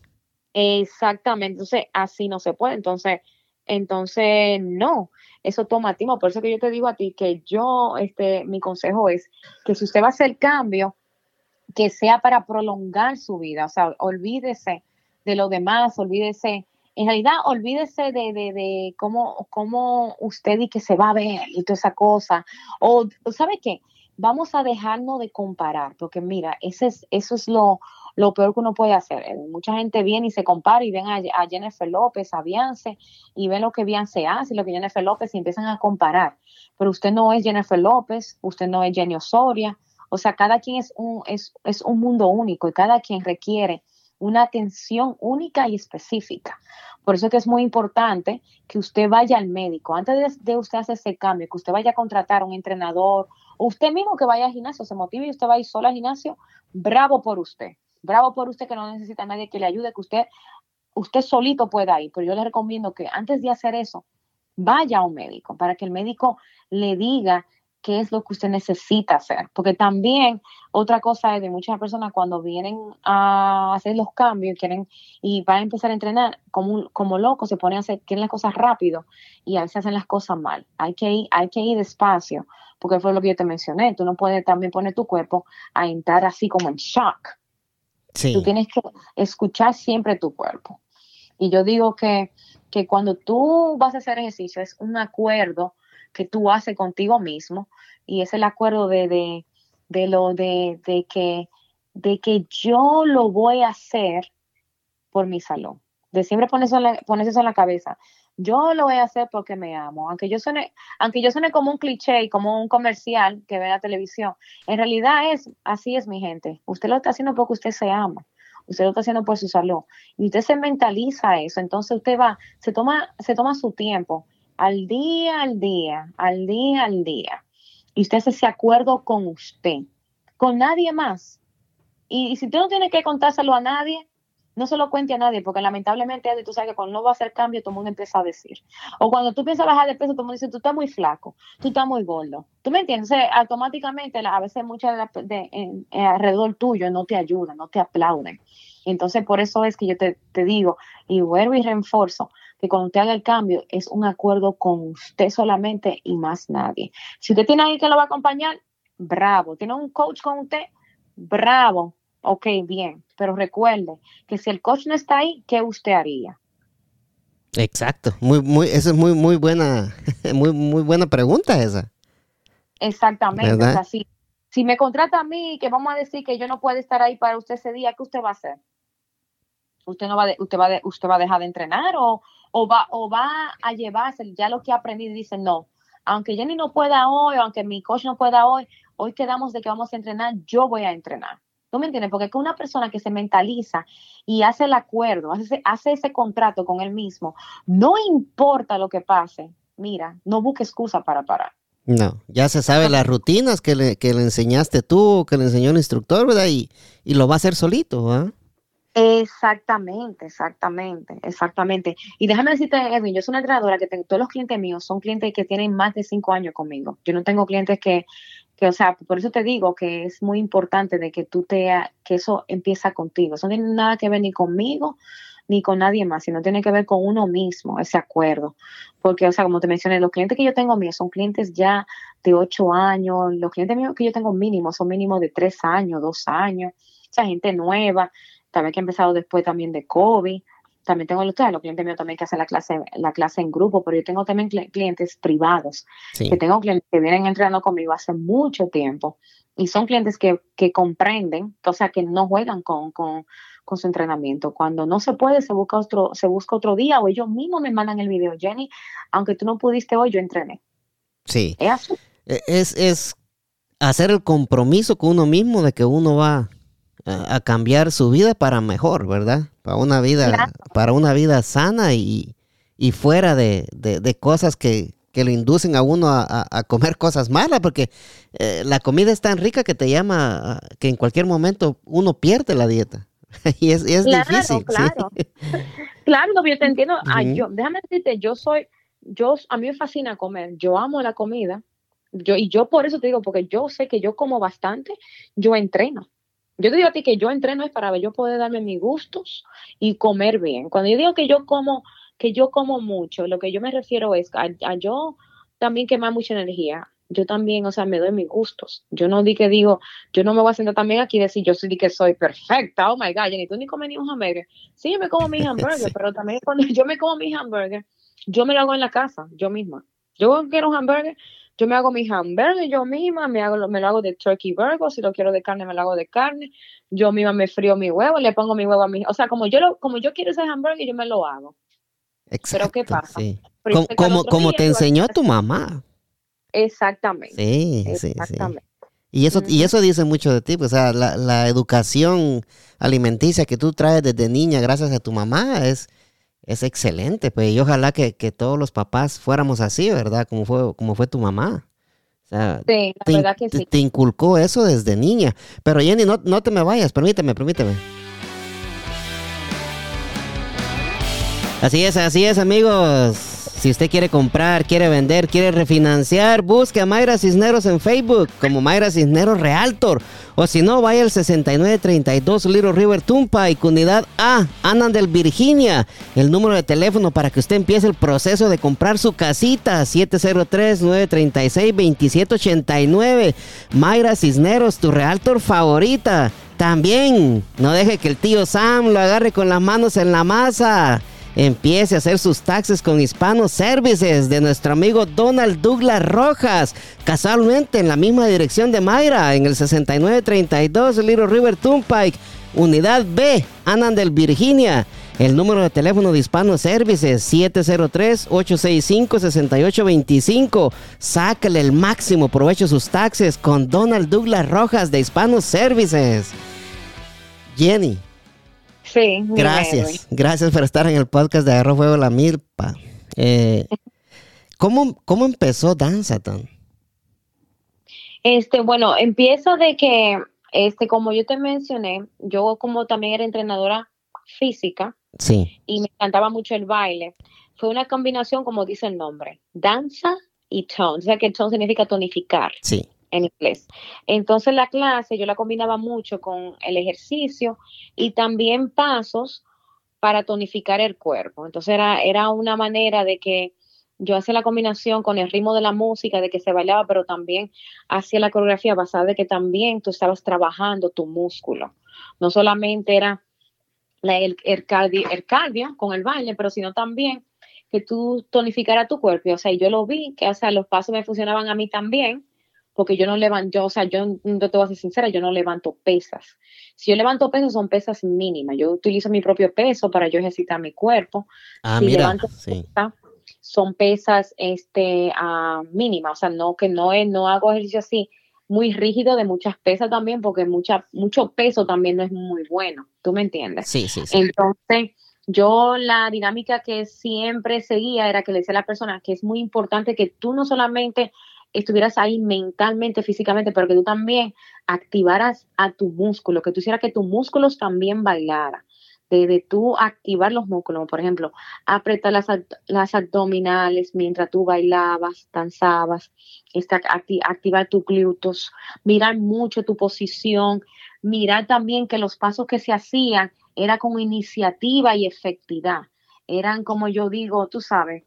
Exactamente, entonces así no se puede, entonces, entonces no, eso toma tiempo, por eso que yo te digo a ti que yo, este, mi consejo es que si usted va a hacer cambio, que sea para prolongar su vida, o sea, olvídese de lo demás, olvídese, en realidad olvídese de, de, de cómo, cómo usted y que se va a ver y toda esa cosa, o, ¿sabe qué? Vamos a dejarnos de comparar, porque mira, ese es, eso es lo, lo peor que uno puede hacer. Eh, mucha gente viene y se compara y ven a, Jennifer López, a Beyoncé, y ven lo que Beyoncé hace y lo que Jennifer López y empiezan a comparar. Pero usted no es Jennifer López, usted no es Jenny Osoria, o sea, cada quien es un, es, es un mundo único y cada quien requiere una atención única y específica. Por eso es que es muy importante que usted vaya al médico. Antes de, usted hacer ese cambio, que usted vaya a contratar a un entrenador, o usted mismo que vaya al gimnasio, se motive y usted va a ir solo al gimnasio, bravo por usted. Bravo por usted que no necesita a nadie que le ayude, que usted, usted solito pueda ir. Pero yo le recomiendo que antes de hacer eso, vaya a un médico para que el médico le diga qué es lo que usted necesita hacer. Porque también otra cosa es de muchas personas cuando vienen a hacer los cambios quieren y van a empezar a entrenar como, como locos, se ponen a hacer, quieren las cosas rápido y a veces hacen las cosas mal. Hay que ir, hay que ir despacio, porque fue lo que yo te mencioné. Tú no puedes también poner tu cuerpo a entrar así como en shock. Tú tienes que escuchar siempre tu cuerpo. Y yo digo que, que cuando tú vas a hacer ejercicio es un acuerdo que tú haces contigo mismo y es el acuerdo de, de, de lo de, de, que, de que yo lo voy a hacer por mi salud. De siempre pones eso, eso en la cabeza. Yo lo voy a hacer porque me amo. Aunque yo suene, aunque yo suene como un cliché y como un comercial que ve en la televisión, en realidad es, así es mi gente. Usted lo está haciendo porque usted se ama. Usted lo está haciendo por su salud. Y usted se mentaliza eso. Entonces usted va, se toma, se toma su tiempo al día, al día, al día, al día. Y usted hace ese acuerdo con usted, con nadie más. Y, si usted no tiene que contárselo a nadie, no se lo cuente a nadie, porque lamentablemente tú sabes que cuando no va a hacer cambio, todo el mundo empieza a decir. O cuando tú piensas bajar de peso, todo el mundo dice, tú estás muy flaco, tú estás muy gordo. ¿Tú me entiendes? automáticamente, a veces muchas de, alrededor tuyo no te ayudan, no te aplauden. Entonces, por eso es que yo te, te digo, y vuelvo y reforzo, que cuando usted haga el cambio es un acuerdo con usted solamente y más nadie. Si usted tiene alguien que lo va a acompañar, bravo. Tiene un coach con usted, bravo Ok, bien, pero recuerde que si el coach no está ahí, ¿qué usted haría? Exacto, muy, muy, esa es muy, muy buena, muy, muy buena pregunta esa. Exactamente, así. Si me contrata a mí, que vamos a decir que yo no puedo estar ahí para usted ese día, ¿qué usted va a hacer? ¿Usted no va, usted va, usted va a dejar de entrenar o, o, va, o va a llevarse ya lo que ha aprendido y dice, no, aunque Jenny no pueda hoy, aunque mi coach no pueda hoy, hoy quedamos de que vamos a entrenar, yo voy a entrenar. ¿Tú me entiendes? Porque es que una persona que se mentaliza y hace el acuerdo, hace, hace ese contrato con él mismo, no importa lo que pase, mira, no busque excusa para parar. No, ya se sabe las rutinas que le, que le enseñaste tú, que le enseñó el instructor, ¿verdad? Y, y lo va a hacer solito, ¿verdad? Exactamente, exactamente, exactamente. Y déjame decirte, Edwin, yo soy una entrenadora que tengo, todos los clientes míos son clientes que tienen más de cinco años conmigo. Yo no tengo clientes que que o sea, por eso te digo que es muy importante de que tú te, que eso empieza contigo. Eso no tiene nada que ver ni conmigo ni con nadie más, sino tiene que ver con uno mismo, ese acuerdo. Porque, o sea, como te mencioné, los clientes que yo tengo míos son clientes ya de ocho años, los clientes míos que yo tengo mínimos son mínimos de tres años, dos años, o sea, gente nueva, también que ha empezado después también de COVID también tengo los, los clientes míos también que hacen la clase, la clase en grupo, pero yo tengo también clientes privados, que tengo clientes que vienen entrenando conmigo hace mucho tiempo y son clientes que, que comprenden, o sea, que no juegan con, con, con, su entrenamiento. Cuando no se puede, se busca otro, se busca otro día o ellos mismos me mandan el video, Jenny, aunque tú no pudiste hoy, yo entrené. Sí. Es e, Es, es hacer el compromiso con uno mismo de que uno va a, cambiar su vida para mejor, ¿verdad? Para una vida, para una vida sana y, fuera de, cosas que, que le inducen a uno a, comer cosas malas, porque eh, la comida es tan rica que te llama que en cualquier momento uno pierde la dieta. y es, es difícil. Claro, claro, yo te entiendo. yo, déjame decirte, yo soy, yo, a mí me fascina comer, yo amo la comida. Yo, y yo por eso te digo, porque yo sé que yo como bastante, yo entreno. Yo te digo a ti que yo entreno es para ver, yo poder darme mis gustos y comer bien. Cuando yo digo que yo como, que yo como mucho, lo que yo me refiero es a, a yo también quemar mucha energía yo también, o sea, me doy mis gustos. Yo no di que digo, yo no me voy a sentar también aquí y decir, yo sí que soy perfecta, oh my God, ni tú ni comes ni un hamburger. Sí, yo me como mi hamburger, pero también cuando yo me como mi hamburger, yo me lo hago en la casa, yo misma. Yo quiero un hamburger, yo me hago mi hamburger yo misma, me, hago, me lo hago de turkey burger, si lo quiero de carne, me lo hago de carne. Yo misma me frío mi huevo, le pongo mi huevo a mi... O sea, como yo, lo, como yo quiero ese hamburger, yo me lo hago. Exacto, pero ¿qué pasa? Como, como, te enseñó tu mamá. Exactamente. Sí, exactamente. sí, Y eso, y eso dice mucho de ti, pues, o sea, la, educación alimenticia que tú traes desde niña gracias a tu mamá es, es excelente, pues, y ojalá que, todos los papás fuéramos así, ¿verdad? Como fue, como fue tu mamá. O sea, sí, la te, verdad que sí. Te inculcó eso desde niña. Pero Jenny, no, no te me vayas, permíteme, permíteme. Así es, así es, amigos. Si usted quiere comprar, quiere vender, quiere refinanciar, busque a Mayra Cisneros en Facebook como Mayra Cisneros Realtor. O si no, vaya al 6932 Little River Turnpike, unidad A, Anandel, Virginia. El número de teléfono para que usted empiece el proceso de comprar su casita, 703-936-2789. Mayra Cisneros, tu Realtor favorita. También, no deje que el tío Sam lo agarre con las manos en la masa empiece a hacer sus taxes con Hispano Services de nuestro amigo Donald Douglas Rojas, casualmente en la misma dirección de Mayra, en el 6932 Little River Turnpike, unidad B, Anandel, Virginia. El número de teléfono de Hispano Services 703-865-6825. Sácale el máximo provecho a sus taxes con Donald Douglas Rojas de Hispano Services. Jenny, Sí. Gracias, gracias por estar en el podcast de Agarro Fuego la Milpa. Eh, ¿cómo, ¿Cómo empezó Danzaton? Este, bueno, empiezo de que, este, como yo te mencioné, yo como también era entrenadora física. Sí. Y me encantaba mucho el baile. Fue una combinación, como dice el nombre, danza y tone. O sea que tone significa tonificar. Sí en inglés. Entonces la clase yo la combinaba mucho con el ejercicio y también pasos para tonificar el cuerpo. Entonces era, era una manera de que yo hacía la combinación con el ritmo de la música, de que se bailaba, pero también hacía la coreografía basada de que también tú estabas trabajando tu músculo. No solamente era el, el, cardio, el cardio con el baile, pero sino también que tú tonificara tu cuerpo. O sea, yo lo vi, que o sea, los pasos me funcionaban a mí también porque yo no levanto, o sea, yo no te voy a ser sincera, yo no levanto pesas. Si yo levanto pesas, son pesas mínimas. Yo utilizo mi propio peso para yo ejercitar mi cuerpo. Ah, si levanto son pesas este, uh, mínimas, o sea, no que no, es, no hago ejercicio así muy rígido de muchas pesas también, porque mucha, mucho peso también no es muy bueno, ¿tú me entiendes? Sí, sí, sí. Entonces, yo la dinámica que siempre seguía era que le decía a la persona que es muy importante que tú no solamente estuvieras ahí mentalmente, físicamente, pero que tú también activaras a tu músculo, que tú hicieras que tus músculos también bailaran. De, tú activar los músculos, por ejemplo, apretar las, las abdominales mientras tú bailabas, danzabas, esta, activar tus glúteos, mirar mucho tu posición, mirar también que los pasos que se hacían era con iniciativa y efectividad. Eran, como yo digo, tú sabes,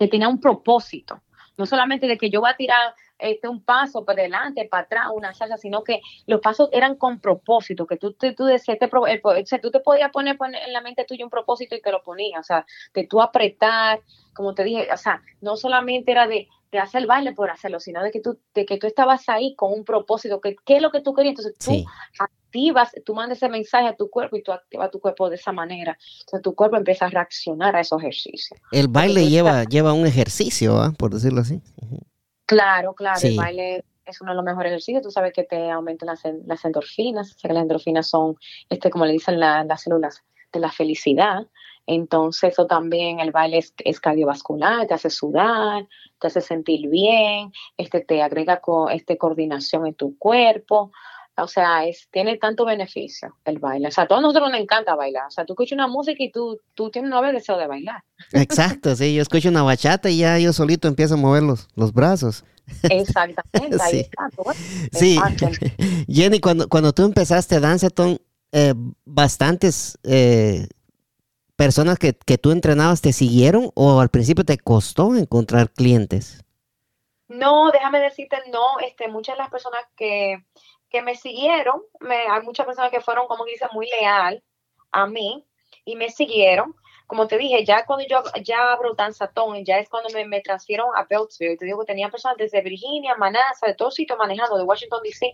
que tenía un propósito no solamente de que yo voy a tirar este, un paso para adelante, para atrás, una salsa, sino que los pasos eran con propósito, que tú, tú, decías, te, tú te podías poner, en la mente tuya un propósito y te lo ponías, o sea, de tú apretar, como te dije, o sea, no solamente era de, de hacer el baile por hacerlo, sino de que tú, de que tú estabas ahí con un propósito, que qué es lo que tú querías, entonces tú activas, tú mandas ese mensaje a tu cuerpo y tú activas tu cuerpo de esa manera, entonces tu cuerpo empieza a reaccionar a esos ejercicios. El baile lleva, lleva un ejercicio, ¿ah? por decirlo así. Claro, claro, el baile es uno de los mejores ejercicios, tú sabes que te aumentan las, las endorfinas, o sea que las endorfinas son, este, como le dicen las células de la felicidad, entonces, eso también, el baile es, cardiovascular, te hace sudar, te hace sentir bien, este, te agrega co, este, coordinación en tu cuerpo. o sea, es, tiene tanto beneficio el baile. O sea, a todos nosotros nos encanta bailar. O sea, tú escuchas una música y tú, tú tienes un deseo de bailar. Exacto, sí. Yo escucho una bachata y ya yo solito empiezo a mover los, los brazos. Exactamente, ahí sí. sí. Jenny, cuando, cuando tú empezaste Danceton, eh, bastantes eh, personas que, que tú entrenabas te siguieron o al principio te costó encontrar clientes? No, déjame decirte, no, este, muchas de las personas que, que me siguieron, hay muchas personas que fueron, como dice, muy leal a mí y me siguieron. Como te dije, ya cuando yo ya abro Danzatón, ya es cuando me, me transfieron a Beltsville. Te digo que tenía personas desde Virginia, Manasa, de todos sitios manejando, de Washington DC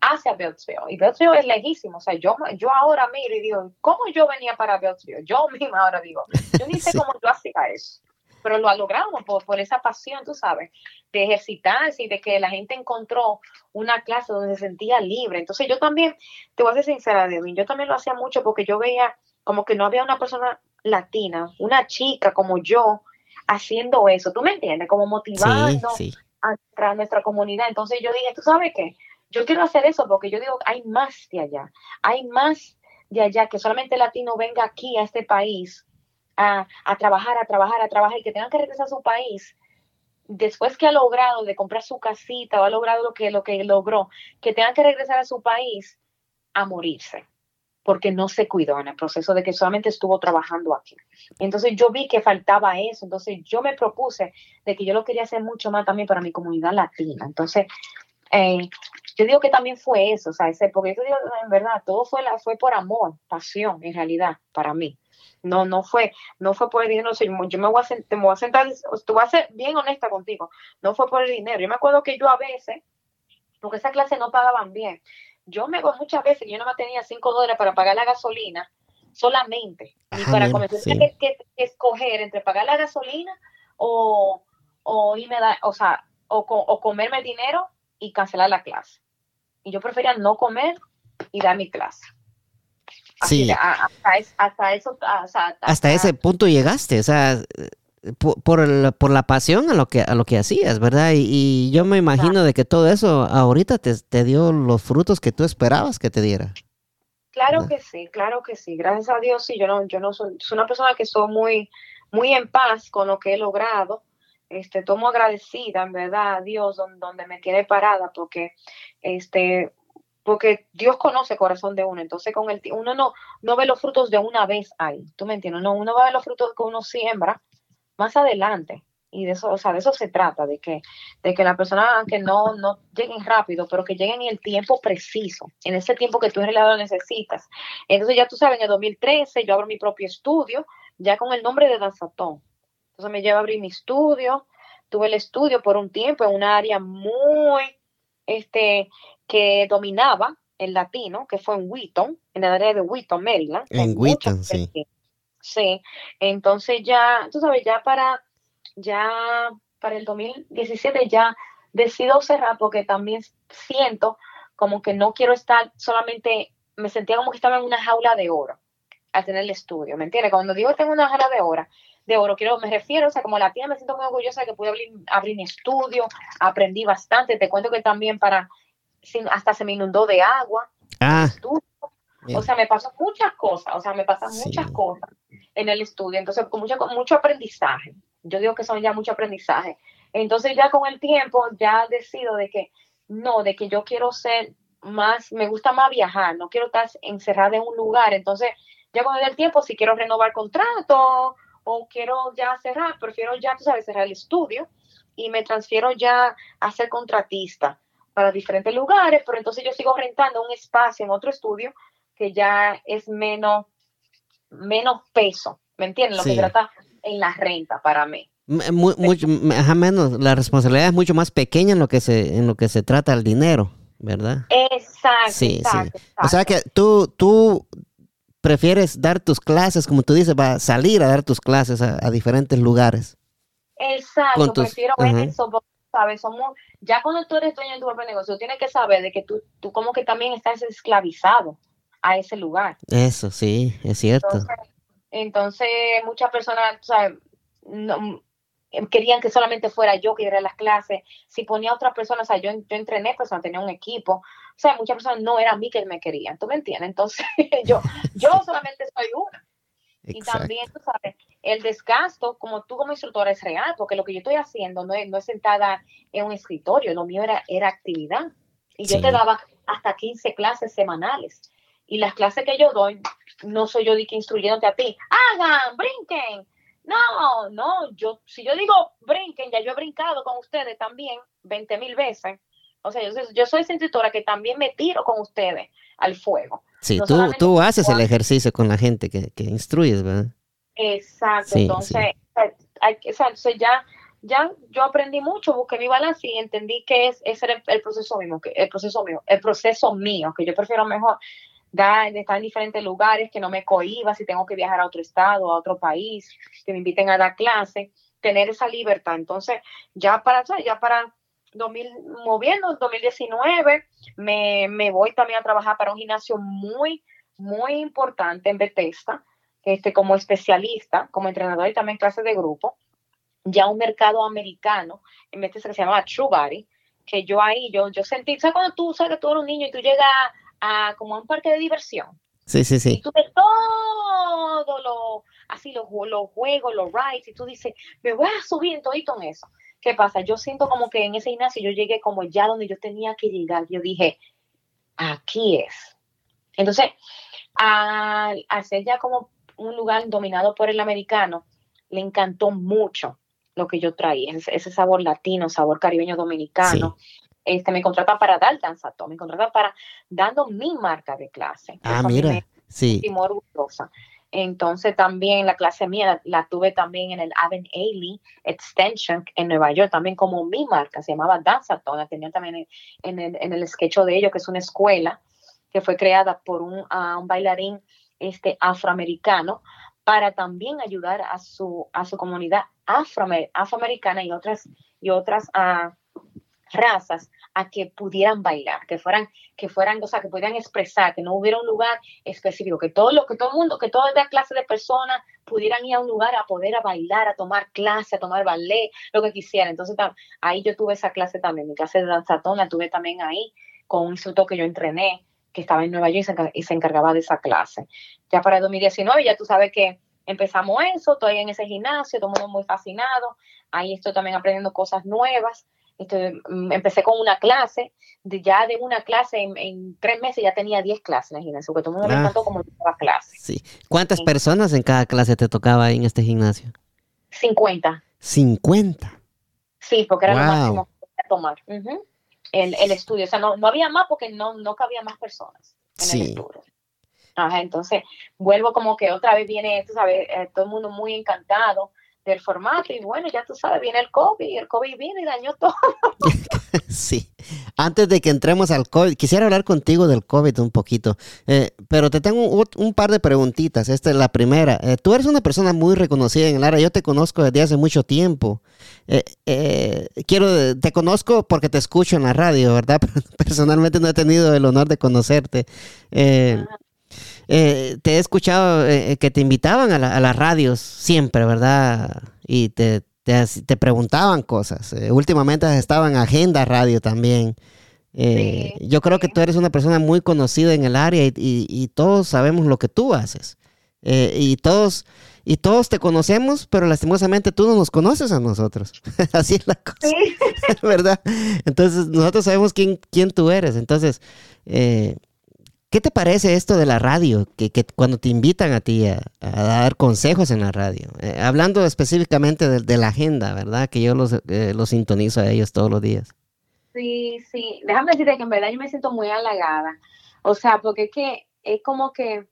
hacia Beltsville. Y Beltsville es lejísimo. O sea, yo, yo ahora miro y digo, ¿cómo yo venía para Beltsville? Yo misma ahora digo, yo ni sé cómo yo hacía eso pero lo ha logrado por, por, esa pasión, tú sabes, de ejercitarse y de que la gente encontró una clase donde se sentía libre. Entonces yo también, te voy a ser sincera, Devin, yo también lo hacía mucho porque yo veía como que no había una persona latina, una chica como yo, haciendo eso, ¿tú me entiendes? Como motivando A, nuestra comunidad. Entonces yo dije, ¿tú sabes qué? Yo quiero hacer eso porque yo digo, hay más de allá, hay más de allá que solamente el latino venga aquí a este país a, trabajar, a trabajar, a trabajar y que tengan que regresar a su país después que ha logrado de comprar su casita o ha logrado lo que, lo que logró, que tengan que regresar a su país a morirse, porque no se cuidó en el proceso de que solamente estuvo trabajando aquí. Entonces yo vi que faltaba eso, entonces yo me propuse de que yo lo quería hacer mucho más también para mi comunidad latina. Entonces, eh, yo digo que también fue eso, o sea, ese, porque yo digo, en verdad, todo fue, fue por amor, pasión, en realidad, para mí. No, no fue, no fue por el dinero. Yo me voy a, te voy a sentar, tú vas a ser bien honesta contigo. No fue por el dinero. Yo me acuerdo que yo a veces, porque esa clase no pagaban bien, yo me voy muchas veces, yo no me tenía cinco dólares para pagar la gasolina solamente. y para comer. que, escoger entre pagar la gasolina o, o irme da, o sea, o, o comerme el dinero y cancelar la clase. Y yo prefería no comer y dar mi clase. Sí. hasta, eso, hasta, ese punto llegaste, o sea, por, por, la pasión a lo que a lo que hacías, ¿verdad? Y, yo me imagino de que todo eso ahorita te, te, dio los frutos que tú esperabas que te diera. Claro que sí, claro que sí. Gracias a Dios, sí, yo no, yo no soy, soy una persona que estoy muy, muy en paz con lo que he logrado. Este, tomo agradecida, en verdad, a Dios donde, donde me tiene parada, porque este, porque Dios conoce el corazón de uno, entonces con el uno no, no ve los frutos de una vez ahí, ¿tú me entiendes? No, uno va a ver los frutos que uno siembra más adelante, y de eso, o sea, de eso se trata, de que, de que la persona, aunque no, no lleguen rápido, pero que lleguen en el tiempo preciso, en ese tiempo que tú en realidad lo necesitas. Entonces ya tú sabes, en el 2013 yo abro mi propio estudio, ya con el nombre de Danzatón. Entonces me llevo a abrir mi estudio, tuve el estudio por un tiempo en un área muy, este, que dominaba el latino, que fue en Wheaton, en el área de Wheaton, Maryland. En Wheaton, sí. Sí, entonces ya, tú sabes, ya para, ya para el 2017 ya decido cerrar porque también siento como que no quiero estar solamente, me sentía como que estaba en una jaula de oro al tener el estudio, ¿me entiendes? Cuando digo tengo una jaula de oro, de oro, quiero, me refiero, o sea, como latina me siento muy orgullosa de que pude abrir, abrir mi estudio, aprendí bastante, te cuento que también para hasta se me inundó de agua. Ah. O sea, me pasó muchas cosas, o sea, me pasan muchas cosas en el estudio, entonces con mucho, con mucho aprendizaje. Yo digo que son ya mucho aprendizaje. Entonces ya con el tiempo ya decido de que no, de que yo quiero ser más, me gusta más viajar, no quiero estar encerrada en un lugar. Entonces ya con el tiempo, si quiero renovar contrato o quiero ya cerrar, prefiero ya, tú sabes, cerrar el estudio y me transfiero ya a ser contratista para diferentes lugares, pero entonces yo sigo rentando un espacio en otro estudio que ya es menos, menos peso, ¿me entiendes? Lo que trata en la renta para mí. mucho, menos, la responsabilidad es mucho más pequeña en lo que se, en lo que se trata el dinero, ¿verdad? Exacto. Sí, sí. O sea que tú, tú prefieres dar tus clases, como tú dices, para salir a dar tus clases a, diferentes lugares. Exacto, prefiero eso sabes, somos, ya cuando tú eres dueño de tu propio negocio, tienes que saber de que tú, tú como que también estás esclavizado a ese lugar. Eso, sí, es cierto. Entonces, muchas personas. No, querían que solamente fuera yo que diera las clases. Si ponía a otras personas, o sea, yo, yo entrené personas, tenía un equipo, O sea, muchas personas no era a mí que me querían, ¿tú me entiendes? Entonces, yo, yo solamente soy una. Y también, tú sabes, el desgasto, como tú como instructora, es real, porque lo que yo estoy haciendo no es, no es sentada en un escritorio, lo mío era, era actividad. Y yo te daba hasta 15 clases semanales. Y las clases que yo doy, no soy yo de que instruyéndote a ti, hagan, brinquen. No, no, yo, si yo digo brinquen, ya yo he brincado con ustedes también 20 mil veces. O sea, yo, yo soy instructora que también me tiro con ustedes al fuego. Sí, tú, tú haces el ejercicio con la gente que, que instruyes, ¿verdad? Exacto, entonces, Hay, o sea, ya, ya yo aprendí mucho, busqué mi balance y entendí que es, ese era el, proceso mismo, que el proceso mío, el proceso mío, que yo prefiero mejor dar, estar en diferentes lugares, que no me cohiba si tengo que viajar a otro estado, a otro país, que me inviten a dar clase, tener esa libertad. Entonces, ya para, ya para 2000, moviendo 2019, me, me voy también a trabajar para un gimnasio muy, muy importante en Bethesda, este, como especialista, como entrenador y también clases de grupo, ya un mercado americano, en de que se llamaba True Body, que yo ahí, yo, yo sentí, ¿sabes cuando tú sabes que tú eres un niño y tú llegas a, como a un parque de diversión? Sí, sí, sí. Y tú ves todo lo, así los, los juegos, los rides, y tú dices, me voy a subir en todo en eso. ¿Qué pasa? Yo siento como que en ese gimnasio yo llegué como ya donde yo tenía que llegar. Yo dije, aquí es. Entonces, al hacer ya como un lugar dominado por el americano, le encantó mucho lo que yo traía, ese, sabor latino, sabor caribeño dominicano. Este, me contrata para dar danzatón, me contrata para dando mi marca de clase. Ah, mira, sí. Orgullosa. Entonces también la clase mía la, tuve también en el Aven Ailey Extension en Nueva York, también como mi marca, se llamaba Danzatón, la tenía también en, el, en el sketch de ellos, que es una escuela que fue creada por un, un bailarín este, afroamericano para también ayudar a su, a su comunidad afroamericana y otras, y otras uh, razas a que pudieran bailar, que fueran, que fueran, o sea, que pudieran expresar, que no hubiera un lugar específico, que todo lo, que todo el mundo, que toda la clase de personas pudieran ir a un lugar a poder a bailar, a tomar clase, a tomar ballet, lo que quisieran. Entonces ahí yo tuve esa clase también, mi clase de danzatón tuve también ahí con un instructor que yo entrené que estaba en Nueva York y se, encargaba de esa clase. Ya para el 2019, ya tú sabes que empezamos eso, estoy en ese gimnasio, todo el mundo muy fascinado, ahí estoy también aprendiendo cosas nuevas. Mm, empecé con una clase, de, ya de una clase en, tres meses ya tenía diez clases en el gimnasio, porque todo el mundo me ah. encantó como nueva clase. Sí. ¿Cuántas personas en cada clase te tocaba en este gimnasio? 50. 50. Sí, porque era lo máximo que podía tomar el, estudio. O sea, no, no, había más porque no, no cabía más personas en el estudio. Ajá, entonces vuelvo como que otra vez viene, tú sabes, eh, todo el mundo muy encantado del formato y bueno, ya tú sabes, viene el COVID y el COVID viene y dañó todo. sí. Antes de que entremos al COVID, quisiera hablar contigo del COVID un poquito, eh, pero te tengo un, par de preguntitas. Esta es la primera. Eh, tú eres una persona muy reconocida en el área, yo te conozco desde hace mucho tiempo. Eh, quiero, te conozco porque te escucho en la radio, ¿verdad? Personalmente no he tenido el honor de conocerte. Eh, te he escuchado eh, eh, que te invitaban a, las radios siempre, ¿verdad? Y te, te, preguntaban cosas. últimamente has estado en Agenda Radio también. yo creo que tú eres una persona muy conocida en el área y, todos sabemos lo que tú haces. y todos y todos te conocemos, pero lastimosamente tú no nos conoces a nosotros. Así es la cosa, ¿verdad? Entonces nosotros sabemos quién, quién tú eres. Entonces, ¿Qué te parece esto de la radio? Que, cuando te invitan a ti a, dar consejos en la radio, eh, hablando específicamente de, la agenda, ¿verdad? Que yo los, eh, los sintonizo a ellos todos los días. Sí, sí. Déjame decirte que en verdad yo me siento muy halagada. O sea, porque es que es como que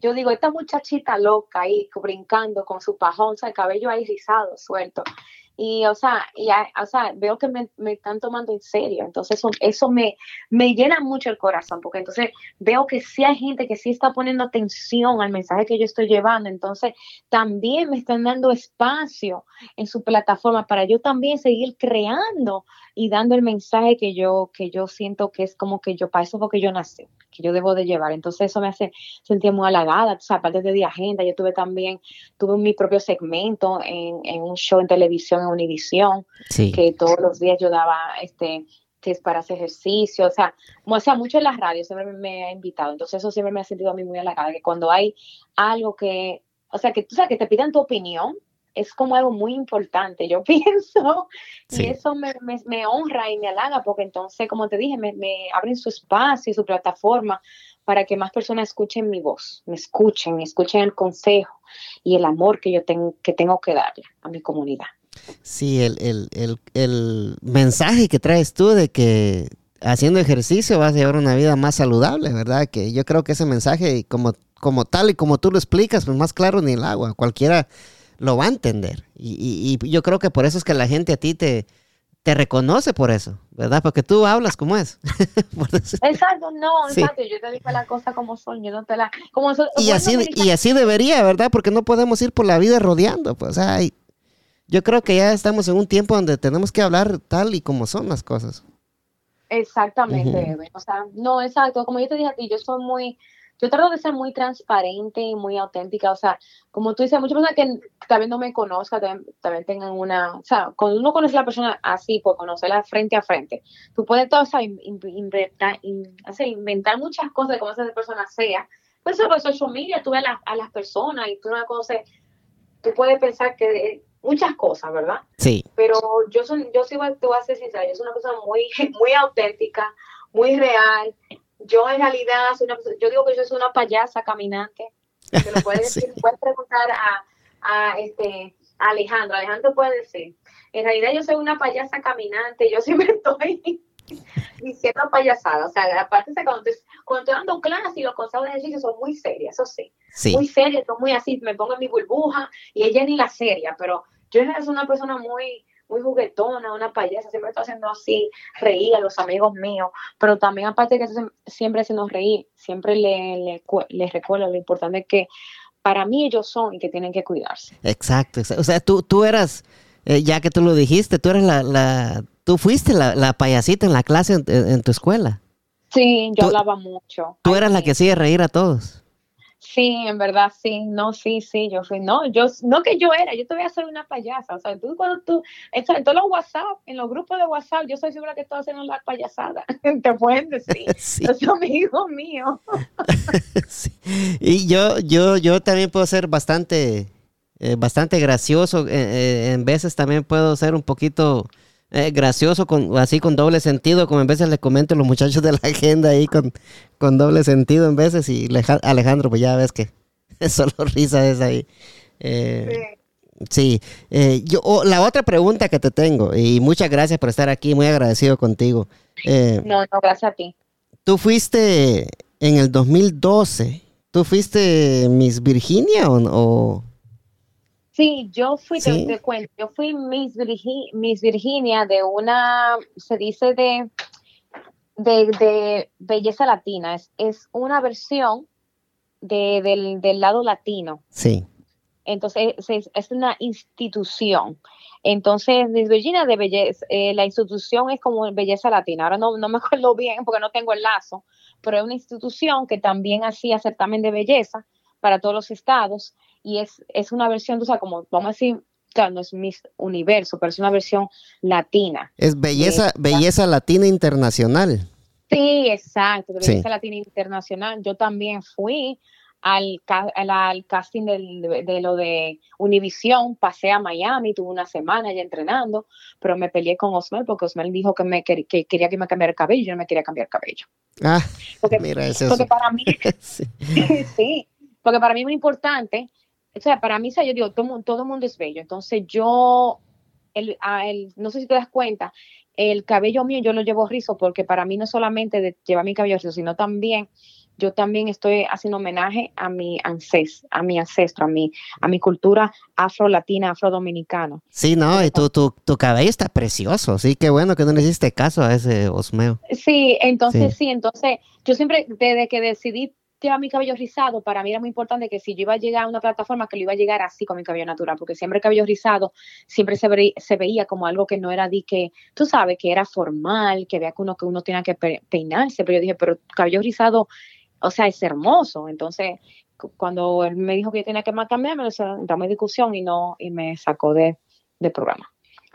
yo digo, esta muchachita loca ahí brincando con su pajón, o sea, el cabello ahí rizado, suelto y o sea, y, o sea veo que me, me, están tomando en serio, entonces eso, eso me, me llena mucho el corazón, porque entonces veo que sí hay gente que sí está poniendo atención al mensaje que yo estoy llevando, entonces también me están dando espacio en su plataforma para yo también seguir creando y dando el mensaje que yo, que yo siento que es como que yo, para eso porque yo nací que yo debo de llevar. Entonces eso me hace sentir muy halagada. O sea, aparte de, de agenda, yo tuve también, tuve mi propio segmento en, en un show en televisión en Univisión, que todos los días yo daba este es para hacer ejercicio, o sea, o sea, mucho en las radios siempre me, ha invitado, entonces eso siempre me ha sentido a mí muy halagada, que cuando hay algo que, o sea, que tú sabes, que te pidan tu opinión, es como algo muy importante, yo pienso, y eso me, me, honra y me halaga, porque entonces, como te dije, me, me abren su espacio y su plataforma para que más personas escuchen mi voz, me escuchen, escuchen el consejo y el amor que yo tengo que, tengo que darle a mi comunidad. Sí, el, mensaje que traes tú de que haciendo ejercicio vas a llevar una vida más saludable, ¿verdad? Que yo creo que ese mensaje, como, como tal y como tú lo explicas, pues más claro ni el agua, cualquiera lo va a entender. Y, y yo creo que por eso es que la gente a ti te, te reconoce por eso, ¿verdad? Porque tú hablas como es. exacto, no, exacto. Yo te digo la cosa como son, yo no te la. Como y, así, y así debería, ¿verdad? Porque no podemos ir por la vida rodeando. Pues, o yo creo que ya estamos en un tiempo donde tenemos que hablar tal y como son las cosas. Exactamente, o sea, no, exacto. Como yo te dije a ti, yo soy muy yo trato de ser muy transparente y muy auténtica, o sea, como tú dices, muchas personas que también no me conozcan, también, tengan una, o sea, cuando uno conoce a la persona así, pues conocerla frente a frente, tú puedes todo, o inventar, inventar muchas cosas de cómo esa persona sea, pues eso por social media, tú ves a, las personas y tú no conoces, tú puedes pensar que muchas cosas, ¿verdad? Sí. Pero yo soy, yo sí te voy a ser sincera, yo soy una persona muy, muy auténtica, muy real, yo en realidad, soy una, yo digo que yo soy una payasa caminante. Se lo puede decir, puedes preguntar a, a, este, Alejandro. Alejandro puede decir, en realidad yo soy una payasa caminante, yo siempre estoy diciendo payasada. O sea, aparte de cuando, estoy, cuando estoy dando clases y los consejos de ejercicio son muy serios, eso sí. Muy serios, son muy así, me pongo en mi burbuja y ella ni la seria, pero yo soy una persona muy muy juguetona, una payasa, siempre está haciendo así, reír a los amigos míos, pero también aparte de que siempre se nos reír, siempre les le, recuerdo lo importante que para mí ellos son y que tienen que cuidarse. Exacto, o sea, tú, tú eras, eh, ya que tú lo dijiste, tú eras la, la tú fuiste la, payasita en la clase en, tu escuela. Sí, yo hablaba mucho. Tú eras la que hacía reír a todos. Sí, en verdad, sí, no, sí, sí, yo fui, no, yo, no que yo era, yo te voy a hacer una payasa, o sea, tú cuando tú, en todos los WhatsApp, en los grupos de WhatsApp, yo soy segura que estoy haciendo la payasada, te pueden decir, sí. los amigos míos. sí. Y yo, yo, yo también puedo ser bastante, eh, bastante gracioso, eh, eh, en veces también puedo ser un poquito gracioso, con, así con doble sentido, como en veces le comento a los muchachos de la agenda ahí con, con doble sentido en veces. Y Alejandro, pues ya ves que solo risa es ahí. Sí, eh, yo, oh, la otra pregunta que te tengo, y muchas gracias por estar aquí, muy agradecido contigo. no, no, gracias a ti. Tú fuiste en el 2012, ¿tú fuiste Miss Virginia o, o Sí, yo fui, Te, cuento, yo fui Miss, Virginia de una, se dice de, de, belleza latina, es, es una versión de, del, lado latino. Sí. Entonces es, una institución. Entonces, Miss Virginia de belleza, eh, la institución es como belleza latina. Ahora no, no me acuerdo bien porque no tengo el lazo, pero es una institución que también hacía certamen de belleza para todos los estados y es, es una versión, o sea, como vamos a decir, no es Miss Universo, pero es una versión latina. Es belleza, belleza latina internacional. Sí, exacto, belleza latina internacional. Yo también fui al, al, casting de, lo de Univision, pasé a Miami, tuve una semana ya entrenando, pero me peleé con Osmel porque Osmel dijo que, me, que, quería que me cambiara el cabello, yo no me quería cambiar el cabello. Ah, mira, eso. Porque para mí, sí, porque para mí es muy importante o sea, para mí, yo digo, todo, todo el mundo es bello. Entonces yo, el, no sé si te das cuenta, el cabello mío yo lo llevo rizo porque para mí no solamente de llevar mi cabello rizo, sino también yo también estoy haciendo homenaje a mi ancestro, a mi ancestro, a mi, a mi cultura afro-latina, afro-dominicana. Sí, no, y tu, tu, tu, cabello está precioso, sí, qué bueno que no le hiciste caso a ese osmeo. Sí, entonces sí entonces yo siempre, desde que decidí lleva mi cabello rizado, para mí era muy importante que si yo iba a llegar a una plataforma, que lo iba a llegar así con mi cabello natural, porque siempre el cabello rizado siempre se, se veía como algo que no era de que, tú sabes, que era formal, que vea que uno, que uno tenía que peinarse, pero yo dije, pero cabello rizado, o sea, es hermoso. Entonces, cuando él me dijo que yo tenía que cambiarme, entramos en discusión y no, y me sacó de, de programa.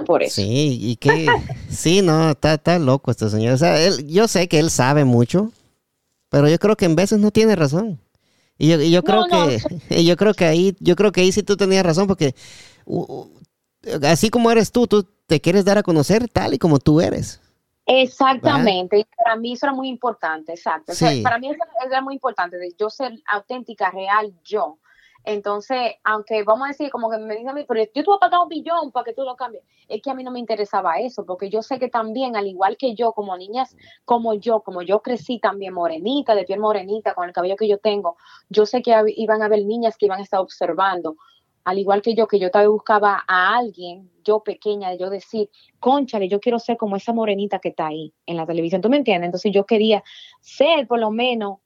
por eso. Sí, y que, sí, no, está, está loco este señor. O sea, él, yo sé que él sabe mucho, pero yo creo que en veces no tiene razón. Y yo, yo creo que, yo creo que ahí, yo creo que ahí sí tú tenías razón, porque así como eres tú, tú te quieres dar a conocer tal y como tú eres. Exactamente, y para mí eso era muy importante, exacto. para mí eso era muy importante, de yo ser auténtica, real, yo. Entonces, aunque vamos a decir, como que me dicen a mí, pero yo te voy a pagar un billón para que tú lo cambies, es que a mí no me interesaba eso, porque yo sé que también, al igual que yo, como niñas, como yo, como yo crecí también morenita, de piel morenita, con el cabello que yo tengo, yo sé que iban a haber niñas que iban a estar observando, al igual que yo, que yo también buscaba a alguien, yo pequeña, de yo decir, conchale, yo quiero ser como esa morenita que está ahí en la televisión, ¿tú me entiendes? Entonces yo quería ser por lo menos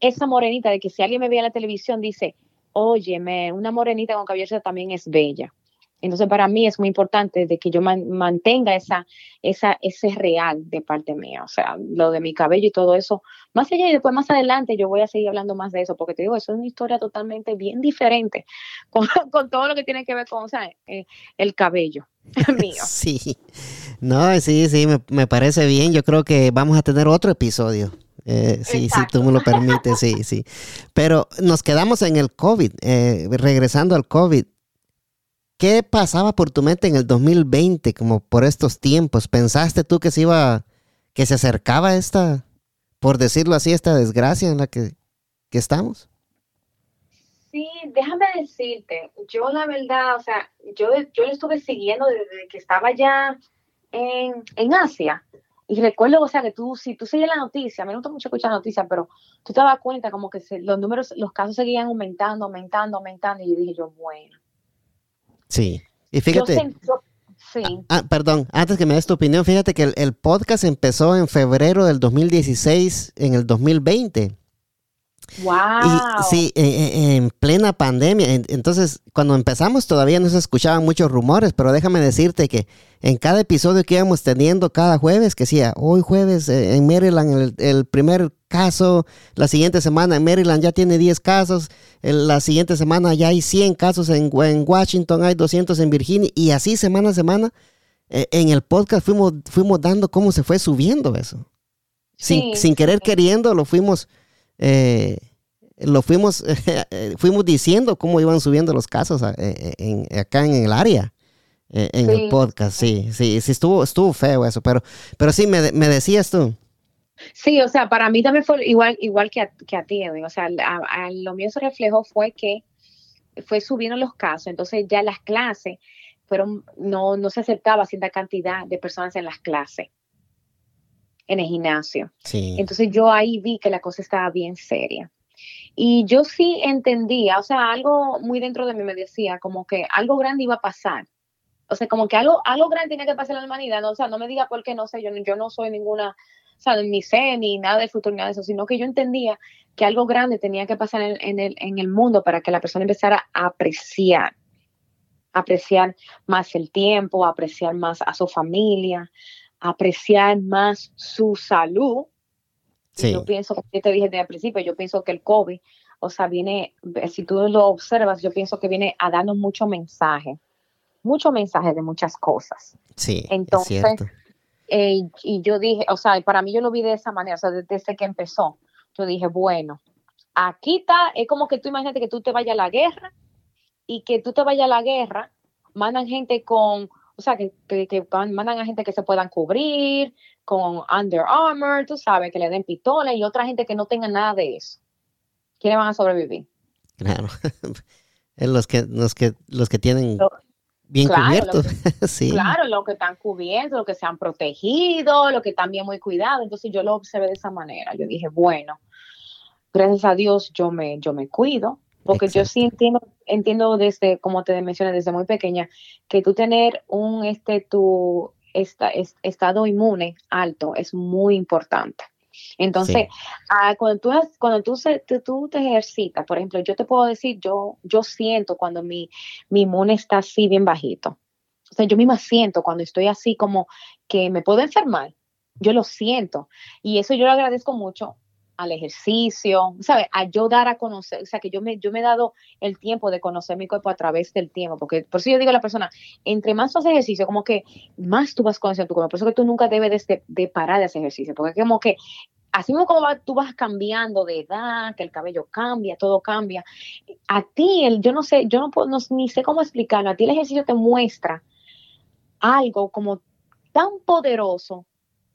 esa morenita de que si alguien me ve en la televisión dice, óyeme, una morenita con cabello también es bella. Entonces, para mí es muy importante de que yo mantenga esa, esa, ese real de parte mía, o sea, lo de mi cabello y todo eso. Más allá y después más adelante yo voy a seguir hablando más de eso, porque te digo, eso es una historia totalmente bien diferente con, todo lo que tiene que ver con eh, el cabello mío. Sí, no, sí, sí, me, me parece bien. Yo creo que vamos a tener otro episodio eh, sí, sí, tú me lo permites, sí, sí. Pero nos quedamos en el COVID, eh, regresando al COVID. ¿Qué pasaba por tu mente en el 2020, como por estos tiempos? ¿Pensaste tú que se iba, que se acercaba esta, por decirlo así, esta desgracia en la que, estamos? Sí, déjame decirte, yo la verdad, o sea, yo, yo lo estuve siguiendo desde que estaba ya en, en Asia. Y recuerdo, o sea, que tú, si tú sigues la noticia, a mí me gusta mucho escuchar noticias, pero tú te das cuenta como que los números, los casos seguían aumentando, aumentando, aumentando, y yo dije yo, bueno. Sí, y fíjate. sí. Ah, ah, perdón, antes que me des tu opinión, fíjate que el, el podcast empezó en febrero del 2016, en el 2020. Wow. sí, eh, eh, en plena pandemia. Entonces, cuando empezamos todavía no se escuchaban muchos rumores, pero déjame decirte que en cada episodio que íbamos teniendo cada jueves, que decía, hoy jueves eh, en Maryland el, primer caso, la siguiente semana en Maryland ya tiene 10 casos, la siguiente semana ya hay 100 casos en, en, Washington, hay 200 en Virginia, y así semana a semana en el podcast fuimos, fuimos dando cómo se fue subiendo eso. Sin, sin querer queriendo lo fuimos eh, lo fuimos, fuimos diciendo cómo iban subiendo los casos eh, en, acá en el área, eh, en el podcast, sí, sí, sí, estuvo, estuvo feo eso, pero, pero sí, me, me decías tú. Sí, o sea, para mí también fue igual, igual que a, que a ti, o sea, lo mío se reflejó fue que fue subiendo los casos, entonces ya las clases fueron, no, no se aceptaba cierta cantidad de personas en las clases en el gimnasio. Entonces yo ahí vi que la cosa estaba bien seria. Y yo sí entendía, o sea, algo muy dentro de mí me decía como que algo grande iba a pasar. O sea, como que algo, algo grande tenía que pasar en la humanidad. No, o sea, no me diga por qué no sé, yo, yo no soy ninguna, o sea, ni sé ni nada de futuro, nada de eso, sino que yo entendía que algo grande tenía que pasar en, el, en el mundo para que la persona empezara a apreciar apreciar más el tiempo, apreciar más a su familia, apreciar más su salud. Yo pienso, como te dije desde el principio, yo pienso que el COVID, o sea, viene, si tú lo observas, yo pienso que viene a darnos mucho mensaje, mucho mensaje de muchas cosas. Sí, Entonces, eh, y yo dije, o sea, para mí yo lo vi de esa manera, o sea, desde que empezó, yo dije, bueno, aquí está, es como que tú imagínate que tú te vayas a la guerra y que tú te vayas a la guerra, mandan gente con o sea, que, que, mandan a gente que se puedan cubrir con Under Armour, tú sabes, que le den pistola y otra gente que no tenga nada de eso. ¿Quiénes van a sobrevivir? Claro. los que, los que, los que tienen bien cubiertos. sí. Claro, los que están cubiertos, los que se han protegido, los que están bien muy cuidados. Entonces yo lo observé de esa manera. Yo dije, bueno, gracias a Dios yo me, yo me cuido, porque yo sí entiendo, entiendo desde, como te mencioné, desde muy pequeña, que tú tener un este tu esta, estado inmune alto es muy importante. Entonces, ah, cuando, tú, cuando tú, tú, te ejercitas, por ejemplo, yo te puedo decir, yo, yo siento cuando mi, mi inmune está así bien bajito. O sea, yo misma siento cuando estoy así como que me puedo enfermar. Yo lo siento. Y eso yo lo agradezco mucho al ejercicio, ¿sabes? A yo dar a conocer, o sea, que yo me, yo me he dado el tiempo de conocer mi cuerpo a través del tiempo, porque por eso yo digo a la persona, entre más tú haces ejercicio, como que más tú vas conociendo tu cuerpo, por eso que tú nunca debes de, parar de hacer ejercicio, porque como que así como tú vas cambiando de edad, que el cabello cambia, todo cambia, a ti, el, yo no sé, yo no puedo, ni sé cómo explicarlo, a ti el ejercicio te muestra algo como tan poderoso,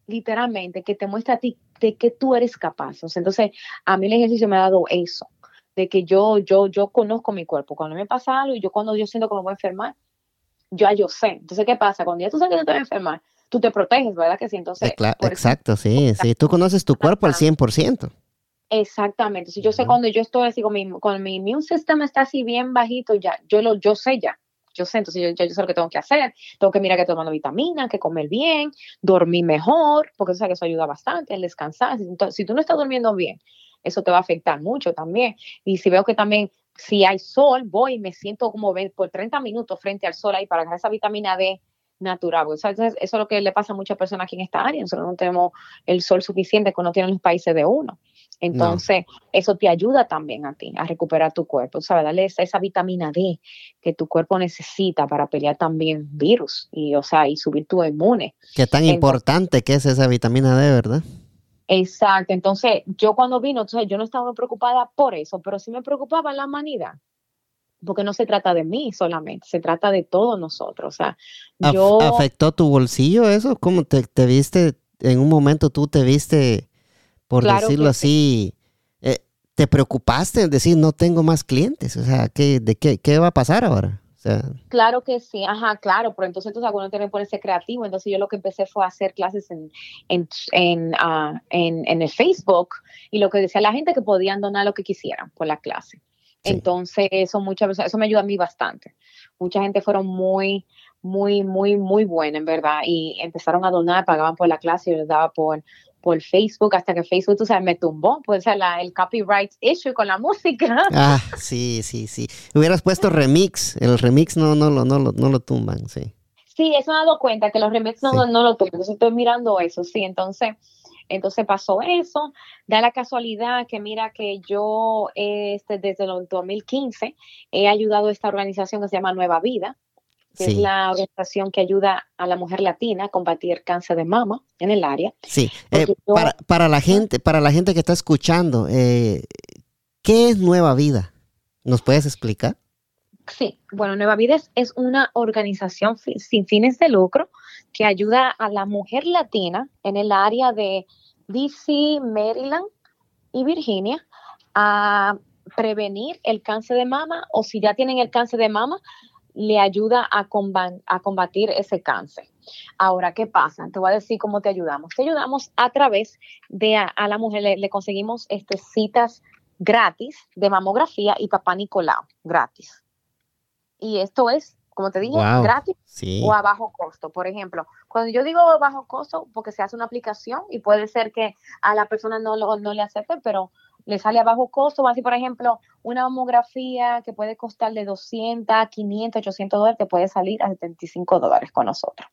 literalmente, que te muestra a ti de que tú eres capaz. entonces, a mí el ejercicio me ha dado eso, de que yo, yo, yo conozco mi cuerpo. Cuando me pasa algo y yo cuando yo siento que me voy a enfermar, yo ya yo sé. Entonces, ¿qué pasa? Cuando ya tú sabes que te vas a enfermar, tú te proteges, ¿verdad? Que sí, entonces. exacto, sí, sí. Tú conoces tu cuerpo al 100%. Exactamente. Si yo sé cuando yo estoy así, con mi, con mi immune system está así bien bajito, ya, yo lo, yo sé ya yo sé, entonces yo, yo, sé lo que tengo que hacer, tengo que mirar que tomando vitaminas, que comer bien, dormir mejor, porque que eso ayuda bastante, el descansar. Entonces, si tú no estás durmiendo bien, eso te va a afectar mucho también. Y si veo que también, si hay sol, voy y me siento como por 30 minutos frente al sol ahí para agarrar esa vitamina D natural. Eso es lo que le pasa a muchas personas aquí en esta área. Nosotros no tenemos el sol suficiente que no tienen los países de uno. Entonces, eso te ayuda también a ti a recuperar tu cuerpo, ¿sabes? Darle esa, vitamina D que tu cuerpo necesita para pelear también virus y, o sea, y subir tu inmune. Qué tan importante que es esa vitamina D, ¿verdad? Exacto. Entonces, yo cuando vino, entonces yo no estaba preocupada por eso, pero sí me preocupaba la humanidad porque no se trata de mí solamente, se trata de todos nosotros. O sea, yo... ¿Afectó tu bolsillo eso? ¿Cómo te, te, viste, en un momento tú te viste, por decirlo así, eh, te preocupaste en decir, no tengo más clientes? O sea, ¿qué, de qué, qué va a pasar ahora? claro que sí, ajá, claro, pero entonces entonces algunos tienen que ponerse creativo, entonces yo lo que empecé fue a hacer clases en, en, en, uh, en, en el Facebook y lo que decía la gente que podían donar lo que quisieran por la clase. Entonces, eso muchas eso me ayuda a mí bastante. Mucha gente fueron muy, muy, muy, muy buena, en verdad, y empezaron a donar, pagaban por la clase, y les daba por, por Facebook, hasta que Facebook, tú sabes, me tumbó, pues la, el copyright issue con la música. Ah, sí, sí, sí. Hubieras puesto remix, el remix no, no, no, no, no lo tumban, sí. Sí, eso me he dado cuenta, que los remix no, no, lo tumban, entonces estoy mirando eso, sí, entonces entonces pasó eso, da la casualidad que mira que yo este, desde el 2015 he ayudado a esta organización que se llama Nueva Vida, que es la organización que ayuda a la mujer latina a combatir cáncer de mama en el área. Sí, eh, para, la gente, para la gente que está escuchando, eh, ¿qué es Nueva Vida? ¿Nos puedes explicar? Sí, bueno, Nueva Vida es una organización sin fines de lucro que ayuda a la mujer latina en el área de DC, Maryland y Virginia a prevenir el cáncer de mama o si ya tienen el cáncer de mama, le ayuda a, combatir ese cáncer. Ahora, ¿qué pasa? Te voy a decir cómo te ayudamos. Te ayudamos a través de a, la mujer, le, conseguimos este, citas gratis de mamografía y papá Nicolau, gratis. Y esto es como te dije, gratis o a bajo costo. Por ejemplo, cuando yo digo bajo costo, porque se hace una aplicación y puede ser que a la persona no, lo, no le acepte, pero le sale a bajo costo. Así, por ejemplo, una mamografía que puede costar de 200, 500, 800 dólares, te puede salir a 75 dólares con nosotros.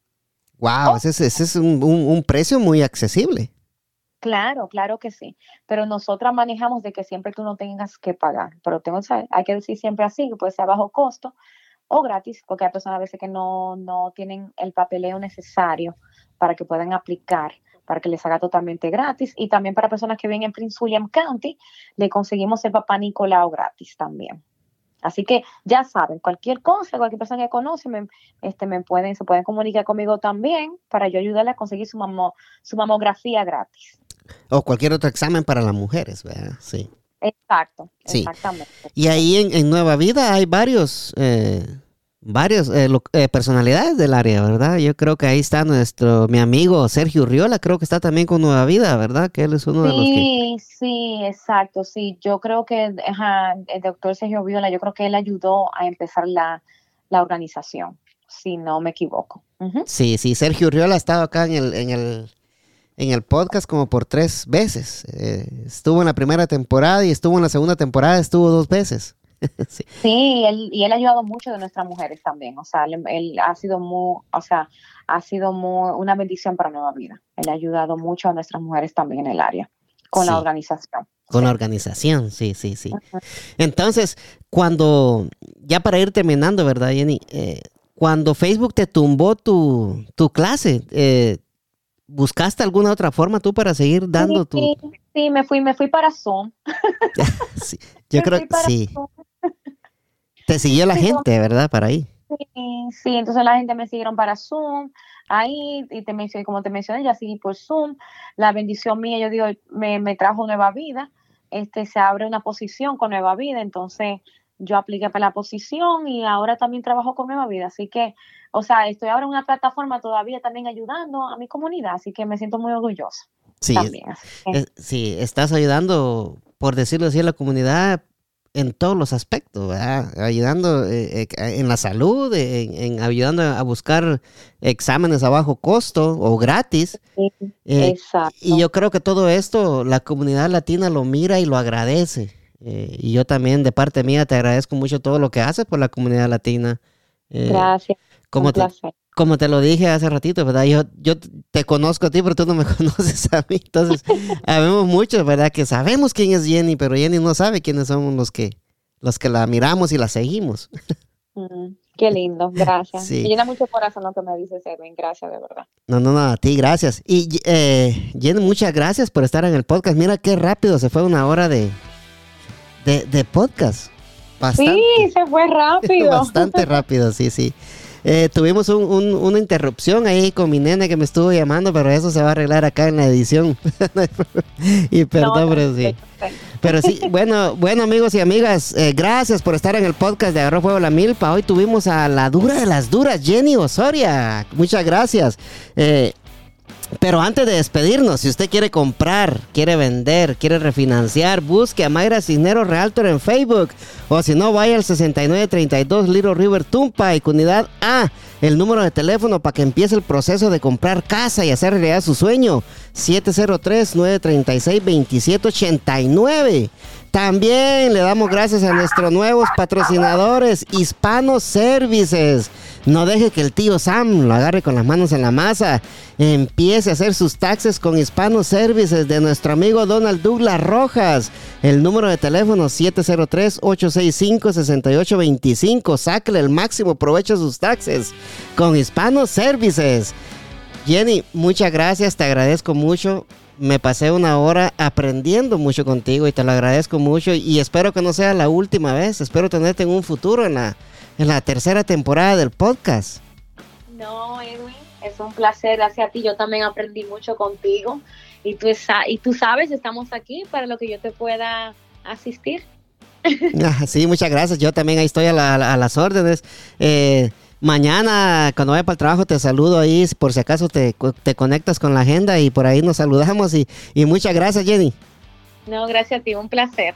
Wow, ese, es un, precio muy accesible. Claro, claro que sí. Pero nosotras manejamos de que siempre tú no tengas que pagar. Pero tengo, hay que decir siempre así, que puede ser a bajo costo o gratis, porque hay personas a veces que no, no tienen el papeleo necesario para que puedan aplicar, para que les haga totalmente gratis. Y también para personas que viven en Prince William County, le conseguimos el papá Nicolau gratis también. Así que ya saben, cualquier cosa, cualquier persona que conoce, me, este, me pueden, se pueden comunicar conmigo también para yo ayudarle a conseguir su, su mamografía gratis. O cualquier otro examen para las mujeres, ¿verdad? Sí. Exacto, exactamente. Y ahí en, Nueva Vida hay varios, eh, varios eh, eh, personalidades del área, ¿verdad? Yo creo que ahí está nuestro, mi amigo Sergio Urriola, creo que está también con Nueva Vida, ¿verdad? Que él es uno de los que... Sí, sí, exacto, sí. Yo creo que el doctor Sergio Urriola, yo creo que él ayudó a empezar la, organización, si no me equivoco. Sí, sí, Sergio Urriola ha estado acá en el, en el en el podcast como por tres veces. Eh, estuvo en la primera temporada y estuvo en la segunda temporada, estuvo dos veces. sí, sí él, y él ha ayudado mucho de nuestras mujeres también. O sea, él, ha sido muy, o sea, ha sido muy, una bendición para Nueva Vida. Él ha ayudado mucho a nuestras mujeres también en el área. con la organización. Con la organización, sí, sí, sí. Entonces, cuando, ya para ir terminando, ¿verdad, Jenny? Eh, cuando Facebook te tumbó tu, tu clase, eh, ¿buscaste alguna otra forma tú para seguir dando tu...? Sí, me fui, me fui para Zoom. yo creo que sí. Te siguió la gente, ¿verdad? Para ahí. Sí, sí, entonces la gente me siguieron para Zoom, ahí, y te mencioné, como te mencioné, ya seguí por Zoom. La bendición mía, yo digo, me, me trajo nueva vida. Este, se abre una posición con nueva vida, entonces yo apliqué para la posición y ahora también trabajo con Nueva Vida. Así que, o sea, estoy ahora en una plataforma todavía también ayudando a mi comunidad, así que me siento muy orgullosa. Sí, sí, estás ayudando, por decirlo así, a la comunidad en todos los aspectos, ¿verdad? ayudando eh, eh, en la salud, en, ayudando a buscar exámenes a bajo costo o gratis. Eh, exacto. Y yo creo que todo esto la comunidad latina lo mira y lo agradece. Eh, y yo también, de parte mía, te agradezco mucho todo lo que haces por la comunidad latina. Gracias. Como te, como te lo dije hace ratito, ¿verdad? Yo, yo te conozco a ti, pero tú no me conoces a mí. Entonces, sabemos mucho, ¿verdad? Que sabemos quién es Jenny, pero Jenny no sabe quiénes somos los que, los que la miramos y la seguimos. Mm, qué lindo, gracias. Me llena mucho corazón lo que me dices, Edwin. Gracias, de verdad. No, no, no, a ti, gracias. Y eh, Jenny, muchas gracias por estar en el podcast. Mira qué rápido se fue una hora de, de, de podcast. Bastante, sí, se fue rápido. Bastante rápido, sí, sí. Eh, tuvimos una interrupción ahí con mi nene que me estuvo llamando, pero eso se va a arreglar acá en la edición. y perdón, pero sí. Pero sí, bueno, bueno amigos y amigas, eh, gracias por estar en el podcast de Agarró Fuego la Milpa. Hoy tuvimos a la dura de las duras, Jenny Osoria. Muchas gracias. Eh, pero antes de despedirnos, si usted quiere comprar, quiere vender, quiere refinanciar, busque a Mayra Cisneros Realtor en Facebook. O si no, vaya al 6932 Little River Tumpa y unidad A, el número de teléfono para que empiece el proceso de comprar casa y hacer realidad su sueño. 703-936-2789. También le damos gracias a nuestros nuevos patrocinadores, Hispano Services. No deje que el tío Sam lo agarre con las manos en la masa. Empiece a hacer sus taxes con Hispano Services de nuestro amigo Donald Douglas Rojas. El número de teléfono 703-865-6825. Sáquele el máximo provecho a sus taxes con Hispano Services. Jenny, muchas gracias, te agradezco mucho me pasé una hora aprendiendo mucho contigo y te lo agradezco mucho y espero que no sea la última vez. Espero tenerte en un futuro en la, en la tercera temporada del podcast. No, Edwin, es un placer. Gracias a ti. Yo también aprendí mucho contigo y tú, y tú sabes, estamos aquí para lo que yo te pueda asistir. Ah, sí, muchas gracias. Yo también ahí estoy a, las órdenes. Eh, Mañana, cuando vaya para el trabajo, te saludo ahí, por si acaso te, te conectas con la agenda y por ahí nos saludamos. Y, y muchas gracias, Jenny. No, gracias a ti, un placer.